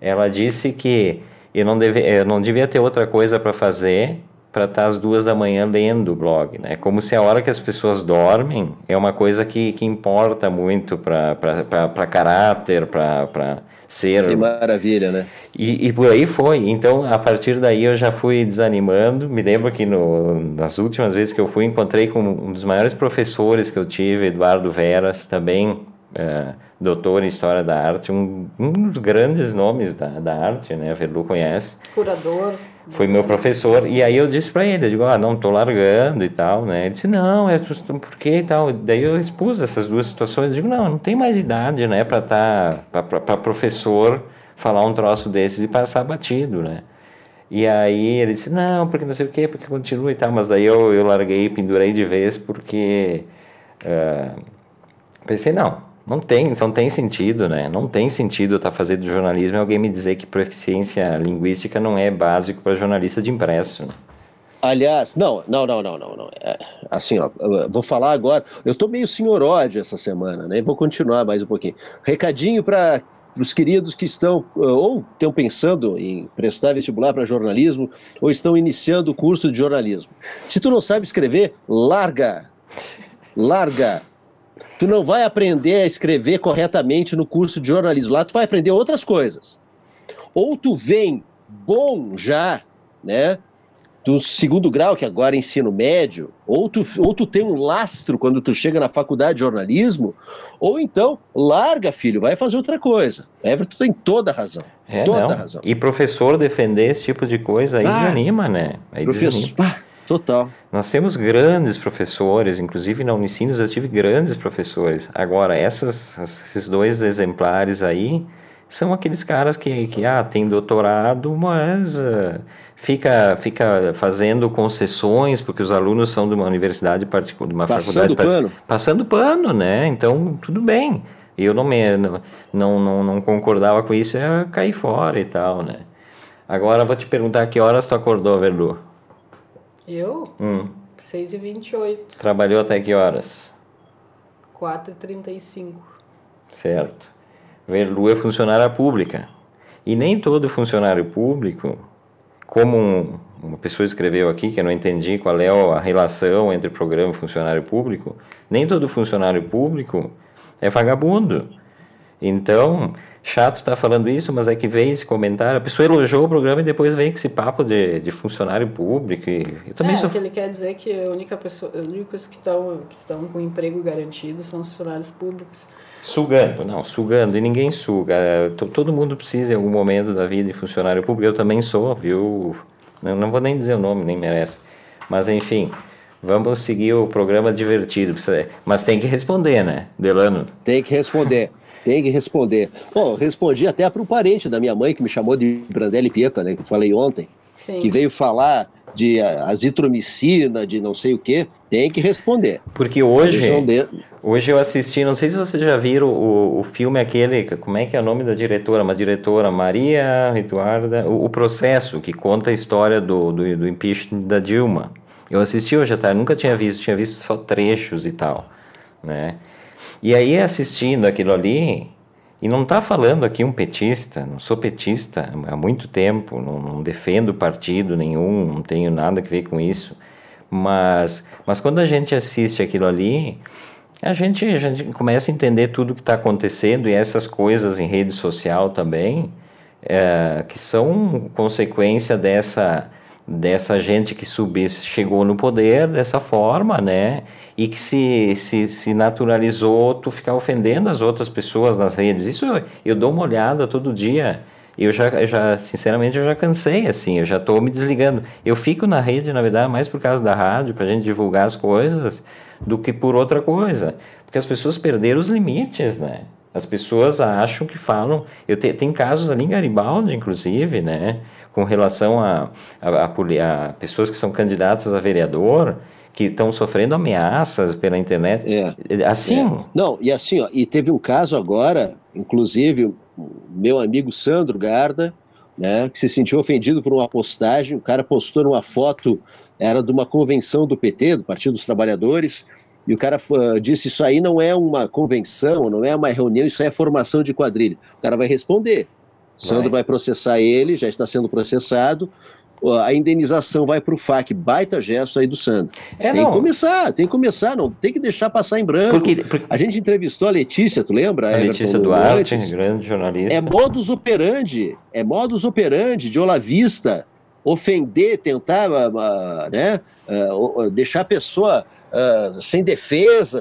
ela disse que eu não, deve, eu não devia ter outra coisa para fazer para estar tá às duas da manhã lendo o blog, né? Como se a hora que as pessoas dormem é uma coisa que, que importa muito para caráter, para ser. Que maravilha, né? E, e por aí foi. Então, a partir daí eu já fui desanimando. Me lembro que no, nas últimas vezes que eu fui, encontrei com um dos maiores professores que eu tive, Eduardo Veras, também é, doutor em História da Arte, um, um dos grandes nomes da, da arte, né? A Verlu conhece. Curador foi meu professor, e aí eu disse para ele, eu digo, ah, não, tô largando e tal, né? Ele disse, não, é por quê e tal? Daí eu expus essas duas situações, eu digo, não, não tem mais idade, né, para tá, para professor falar um troço desses e passar batido, né? E aí ele disse, não, porque não sei o quê, porque continua e tal, mas daí eu, eu larguei, pendurei de vez, porque uh, pensei, não, não tem, não tem sentido, né? Não tem sentido estar tá fazendo jornalismo e alguém me dizer que proficiência linguística não é básico para jornalista de impresso. Né? Aliás, não, não, não, não, não. É, assim, ó, vou falar agora. Eu tô meio senhoródio essa semana, né? Vou continuar mais um pouquinho. Recadinho para os queridos que estão ou estão pensando em prestar vestibular para jornalismo ou estão iniciando o curso de jornalismo. Se tu não sabe escrever, larga. Larga tu não vai aprender a escrever corretamente no curso de jornalismo. Lá tu vai aprender outras coisas. Ou tu vem bom já, né? Do segundo grau, que agora é ensino médio, ou tu, ou tu tem um lastro quando tu chega na faculdade de jornalismo, ou então larga, filho, vai fazer outra coisa. Everton tem toda a razão. É, toda a razão. E professor defender esse tipo de coisa aí ah, desanima, né? Aí professor, desanima. Ah, Total. Nós temos grandes professores, inclusive na Unicinos eu tive grandes professores. Agora, essas, esses dois exemplares aí são aqueles caras que, que ah, tem doutorado, mas uh, fica, fica fazendo concessões porque os alunos são de uma universidade particular, de uma passando faculdade... Passando pano? Passando pano, né? Então, tudo bem. Eu não, me, não, não, não concordava com isso, eu caí fora e tal, né? Agora, vou te perguntar que horas tu acordou, Verlu? Eu? Hum. 6 e 28 Trabalhou até que horas? 4 e 35 Certo. Verlu é funcionária pública. E nem todo funcionário público, como um, uma pessoa escreveu aqui, que eu não entendi qual é a relação entre programa e funcionário público, nem todo funcionário público é vagabundo. Então, chato estar tá falando isso, mas é que veio esse comentário. A pessoa elogiou o programa e depois veio com esse papo de, de funcionário público. E eu também é, sou... que ele quer dizer que a única pessoa, os únicos que estão, que estão com emprego garantido são os funcionários públicos. Sugando, não, sugando, e ninguém suga. Todo mundo precisa em algum momento da vida de funcionário público. Eu também sou, viu? Não, não vou nem dizer o nome, nem merece. Mas enfim, vamos seguir o programa divertido. Mas tem que responder, né, Delano? Tem que responder. Tem que responder. Bom, respondi até para um parente da minha mãe que me chamou de Brandelli Pieta, né? Que eu falei ontem. Sim. Que veio falar de azitromicina, de não sei o quê. Tem que responder. Porque hoje, hoje eu assisti, não sei se vocês já viram o, o filme aquele, como é que é o nome da diretora? Uma diretora, Maria Eduarda, o, o processo que conta a história do, do, do impeachment da Dilma. Eu assisti hoje à tarde, nunca tinha visto, tinha visto só trechos e tal, né? E aí assistindo aquilo ali, e não está falando aqui um petista, não sou petista há muito tempo, não, não defendo partido nenhum, não tenho nada a ver com isso, mas, mas quando a gente assiste aquilo ali, a gente, a gente começa a entender tudo que está acontecendo e essas coisas em rede social também, é, que são consequência dessa dessa gente que subiu, chegou no poder dessa forma, né? E que se, se, se naturalizou tu ficar ofendendo as outras pessoas nas redes. Isso eu, eu dou uma olhada todo dia. Eu já, eu já, sinceramente, eu já cansei, assim, eu já estou me desligando. Eu fico na rede, na verdade, mais por causa da rádio, para a gente divulgar as coisas, do que por outra coisa. Porque as pessoas perderam os limites, né? As pessoas acham que falam. Eu te, tem casos ali em Garibaldi, inclusive, né? Com relação a, a, a, a pessoas que são candidatas a vereador, que estão sofrendo ameaças pela internet. É, assim. É. Não, e assim, ó, e teve um caso agora, inclusive, meu amigo Sandro Garda, né, que se sentiu ofendido por uma postagem. O cara postou uma foto, era de uma convenção do PT, do Partido dos Trabalhadores, e o cara uh, disse: Isso aí não é uma convenção, não é uma reunião, isso é formação de quadrilha. O cara vai responder. Sandro vai. processar ele, já está sendo processado a indenização vai para o FAC, baita gesto aí do Sandro. É, tem que começar, tem que começar, não tem que deixar passar em branco. Porque, porque... A gente entrevistou a Letícia, tu lembra? A Letícia Duarte, grande jornalista. É modus operandi, é modus operandi de olavista, ofender, tentar uh, né, uh, deixar a pessoa sem defesa,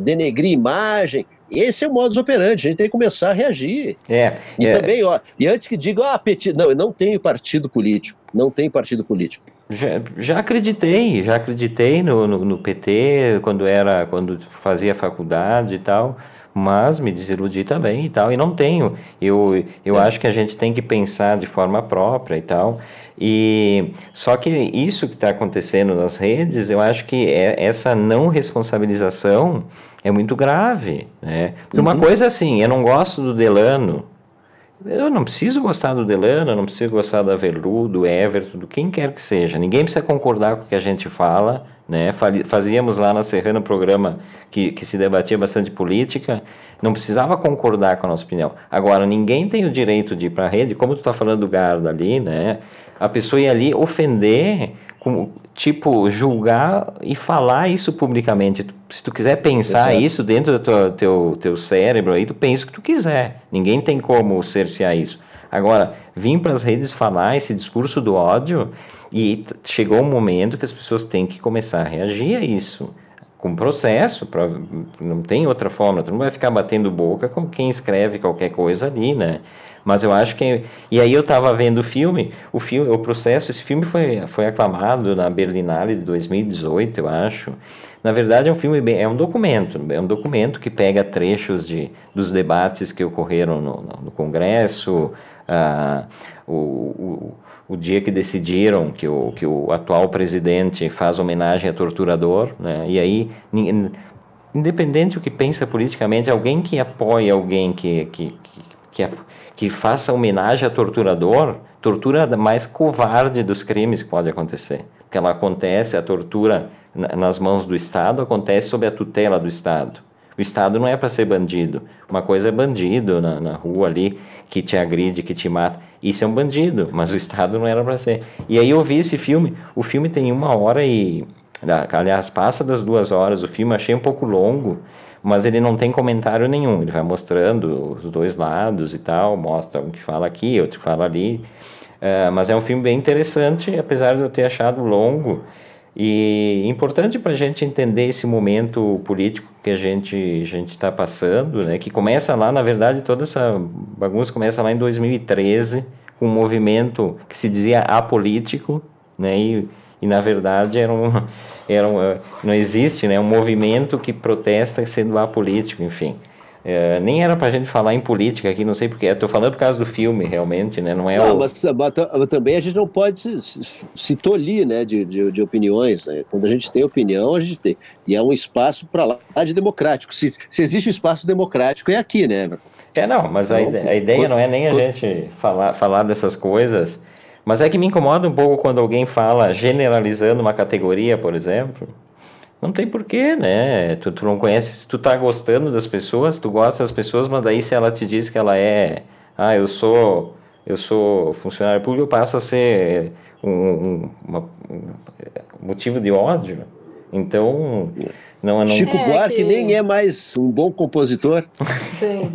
denegrir imagem, esse é o modus operandi, a gente tem que começar a reagir. É, e é. também, ó, e antes que digam, ah, petit... não, eu não tenho partido político, não tenho partido político. Já, já acreditei, já acreditei no, no, no, PT quando era, quando fazia faculdade e tal, mas me desiludi também e tal, e não tenho. Eu, eu é. acho que a gente tem que pensar de forma própria e tal. E só que isso que está acontecendo nas redes, eu acho que é essa não responsabilização é muito grave, né? Porque uhum. uma coisa é assim, eu não gosto do Delano, eu não preciso gostar do Delano, eu não preciso gostar da Velu, do Everton, do quem quer que seja. Ninguém precisa concordar com o que a gente fala, né? Fazíamos lá na Serrana um programa que, que se debatia bastante política, não precisava concordar com a nossa opinião. Agora, ninguém tem o direito de ir para a rede, como tu está falando do Garda ali, né? A pessoa ir ali ofender com, tipo, julgar e falar isso publicamente. Se tu quiser pensar Exato. isso dentro do teu, teu, teu cérebro aí, tu pensa o que tu quiser. Ninguém tem como cercear isso. Agora, vir para as redes falar esse discurso do ódio e chegou um momento que as pessoas têm que começar a reagir a isso. Com processo, pra, não tem outra forma. Tu não vai ficar batendo boca com quem escreve qualquer coisa ali, né? Mas eu acho que. E aí eu estava vendo o filme, o filme, o processo, esse filme foi, foi aclamado na Berlinale de 2018, eu acho. Na verdade é um filme bem, é um documento, é um documento que pega trechos de, dos debates que ocorreram no, no, Congresso, o, o, o, dia que decidiram que o, que o atual presidente faz homenagem a torturador, né? e aí independente do que pensa politicamente, alguém que apoia alguém que, que, que, que que faça homenagem a torturador, tortura mais covarde dos crimes que pode acontecer. Porque ela acontece, a tortura nas mãos do Estado acontece sob a tutela do Estado. O Estado não é para ser bandido. Uma coisa é bandido na, na rua ali, que te agride, que te mata. Isso é um bandido, mas o Estado não era para ser. E aí eu vi esse filme, o filme tem uma hora e. Aliás, passa das duas horas, o filme achei um pouco longo, mas ele não tem comentário nenhum. Ele vai mostrando os dois lados e tal, mostra um que fala aqui, outro que fala ali. Uh, mas é um filme bem interessante, apesar de eu ter achado longo e importante para a gente entender esse momento político que a gente a gente está passando, né? Que começa lá, na verdade, toda essa bagunça começa lá em 2013 com um movimento que se dizia apolítico, né? E, e na verdade era um, era um, não existe né, um movimento que protesta sendo apolítico, enfim. É, nem era pra gente falar em política aqui, não sei porquê. Estou falando por causa do filme, realmente, né? Não é não, o... mas, mas, também a gente não pode se, se, se tolir né, de, de, de, opiniões. Né? Quando a gente tem opinião, a gente tem. E é um espaço para lá de democrático. Se, se existe um espaço democrático, é aqui, né? É, não, mas a, ideia, a ideia não é nem a gente falar, falar dessas coisas. Mas é que me incomoda um pouco quando alguém fala generalizando uma categoria, por exemplo. Não tem porquê, né? Tu, tu não conhece, se tu tá gostando das pessoas, tu gosta das pessoas, mas daí se ela te diz que ela é, ah, eu sou, eu sou funcionário público, eu passo a ser um, um, uma, um motivo de ódio. Então, não, não... Chico é Buarque que... nem é mais um bom compositor. Sim.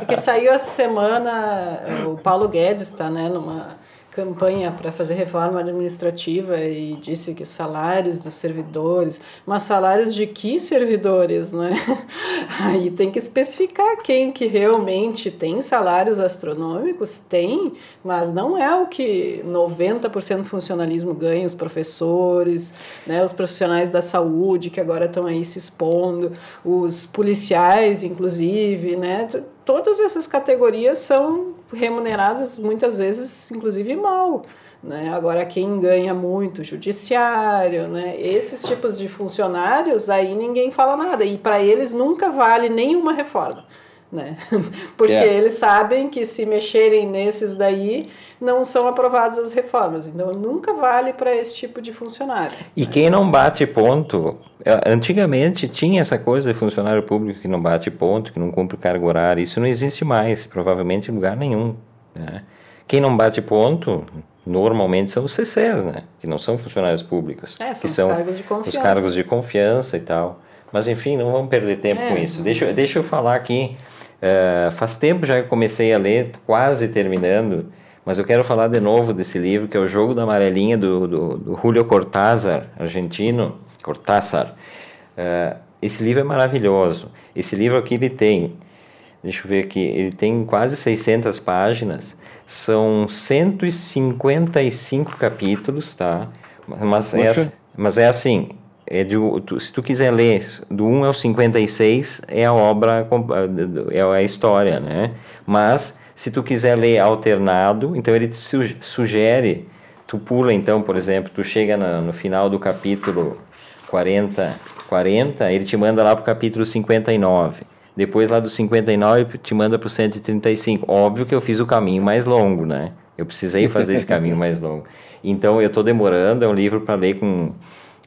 É que saiu essa semana, o Paulo Guedes está, né, numa campanha para fazer reforma administrativa e disse que os salários dos servidores, mas salários de que servidores, né? Aí tem que especificar quem que realmente tem salários astronômicos, tem, mas não é o que 90% do funcionalismo ganha, os professores, né, os profissionais da saúde que agora estão aí se expondo, os policiais, inclusive, né? Todas essas categorias são remuneradas muitas vezes, inclusive mal. Né? Agora, quem ganha muito, judiciário, né? esses tipos de funcionários, aí ninguém fala nada. E para eles nunca vale nenhuma reforma né? Porque é. eles sabem que se mexerem nesses daí, não são aprovadas as reformas. Então, nunca vale para esse tipo de funcionário. E né? quem não bate ponto, é, antigamente tinha essa coisa de funcionário público que não bate ponto, que não cumpre cargo horário. Isso não existe mais, provavelmente em lugar nenhum. Né? Quem não bate ponto, normalmente são os CCs, né? Que não são funcionários públicos. É, são que os são cargos de confiança. Os cargos de confiança e tal. Mas enfim, não vamos perder tempo é, com isso. Deixa, deixa eu falar aqui Uh, faz tempo já que comecei a ler, quase terminando, mas eu quero falar de novo desse livro, que é O Jogo da Amarelinha, do, do, do Julio Cortázar, argentino. Cortázar. Uh, esse livro é maravilhoso. Esse livro aqui ele tem, deixa eu ver aqui, ele tem quase 600 páginas, são 155 capítulos, tá? Mas, é, mas é assim, é de, tu, se tu quiser ler do 1 ao 56 é a obra é a história né? Mas se tu quiser ler alternado então ele te sugere tu pula então por exemplo tu chega na, no final do capítulo 40 40 ele te manda lá para o capítulo 59 depois lá do 59 te manda para o 135 óbvio que eu fiz o caminho mais longo né? Eu precisei fazer esse caminho mais longo. Então eu estou demorando é um livro para ler com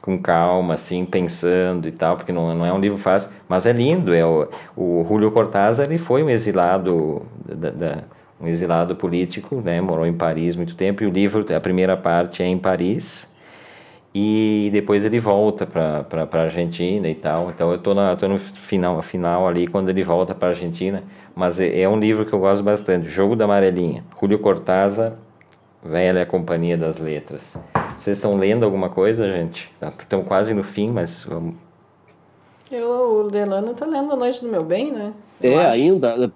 com calma, assim, pensando e tal, porque não, não é um livro fácil, mas é lindo. É o, o Julio Cortázar ele foi um exilado, da, da, um exilado político, né? Morou em Paris muito tempo e o livro, a primeira parte é em Paris e depois ele volta para para Argentina e tal. Então eu tô na tô no final final ali quando ele volta para Argentina, mas é, é um livro que eu gosto bastante, Jogo da Amarelinha, Julio Cortázar Velha Companhia das Letras. Vocês estão lendo alguma coisa, gente? Estão quase no fim, mas vamos. Eu, o Delano está lendo A Noite do Meu Bem, né? Eu é, acho. ainda,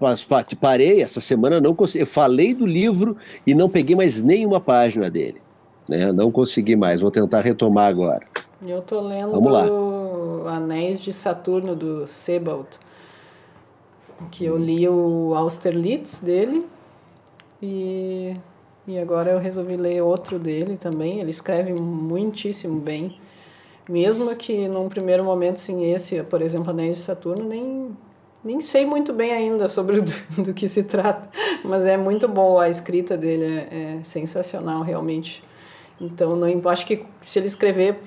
parei essa semana, não consegui, eu falei do livro e não peguei mais nenhuma página dele. Né? Não consegui mais, vou tentar retomar agora. Eu estou lendo Vamos lá. Anéis de Saturno, do Sebald, que eu li o Austerlitz dele e e agora eu resolvi ler outro dele também. Ele escreve muitíssimo bem. Mesmo que num primeiro momento, sim, esse, por exemplo, Anéis de Saturno, nem, nem sei muito bem ainda sobre do, do que se trata. Mas é muito boa a escrita dele, é, é sensacional, realmente. Então, não, acho que se ele escrever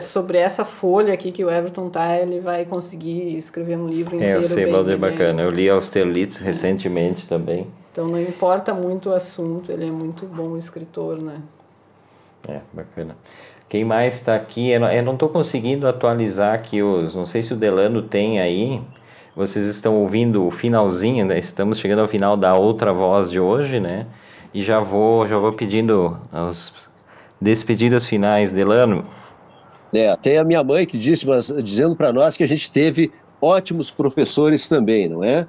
sobre essa folha aqui que o Everton tá, ele vai conseguir escrever um livro inteiro. É, eu sei, bem, é bacana. Eu li Austerlitz recentemente também. Então não importa muito o assunto, ele é muito bom escritor, né? É, bacana. Quem mais está aqui? Eu não estou conseguindo atualizar aqui os. Não sei se o Delano tem aí. Vocês estão ouvindo o finalzinho, né? Estamos chegando ao final da outra voz de hoje, né? E já vou, já vou pedindo as despedidas finais, Delano. É, até a minha mãe que disse, mas dizendo para nós que a gente teve ótimos professores também, não é?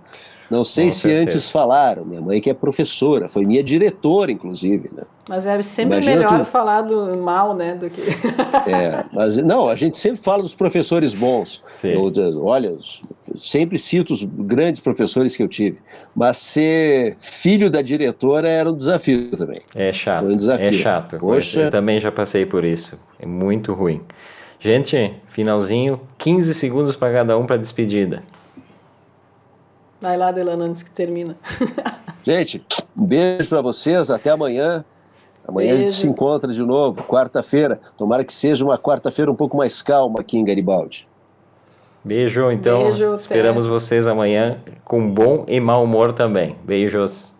Não sei Com se certeza. antes falaram. Minha mãe que é professora, foi minha diretora, inclusive, né? Mas é sempre Imagina melhor tu- falar do mal, né, do que... É, mas não, a gente sempre fala dos professores bons. Sim. Eu, eu- olha, sempre cito os grandes professores que eu tive. Mas ser filho da diretora era um desafio também. É chato. Foi um desafio. É chato. Poxa. Eu também já passei por isso. É muito ruim. Gente, finalzinho, 15 segundos para cada um para despedida. Vai lá, Delano, antes que termina. Gente, um beijo para vocês, até amanhã. Amanhã a gente Beijo. se encontra de novo, quarta-feira. Tomara que seja uma quarta-feira um pouco mais calma aqui em Garibaldi. Beijo, então. Beijo, até. esperamos vocês amanhã com bom e mau humor também. Beijos.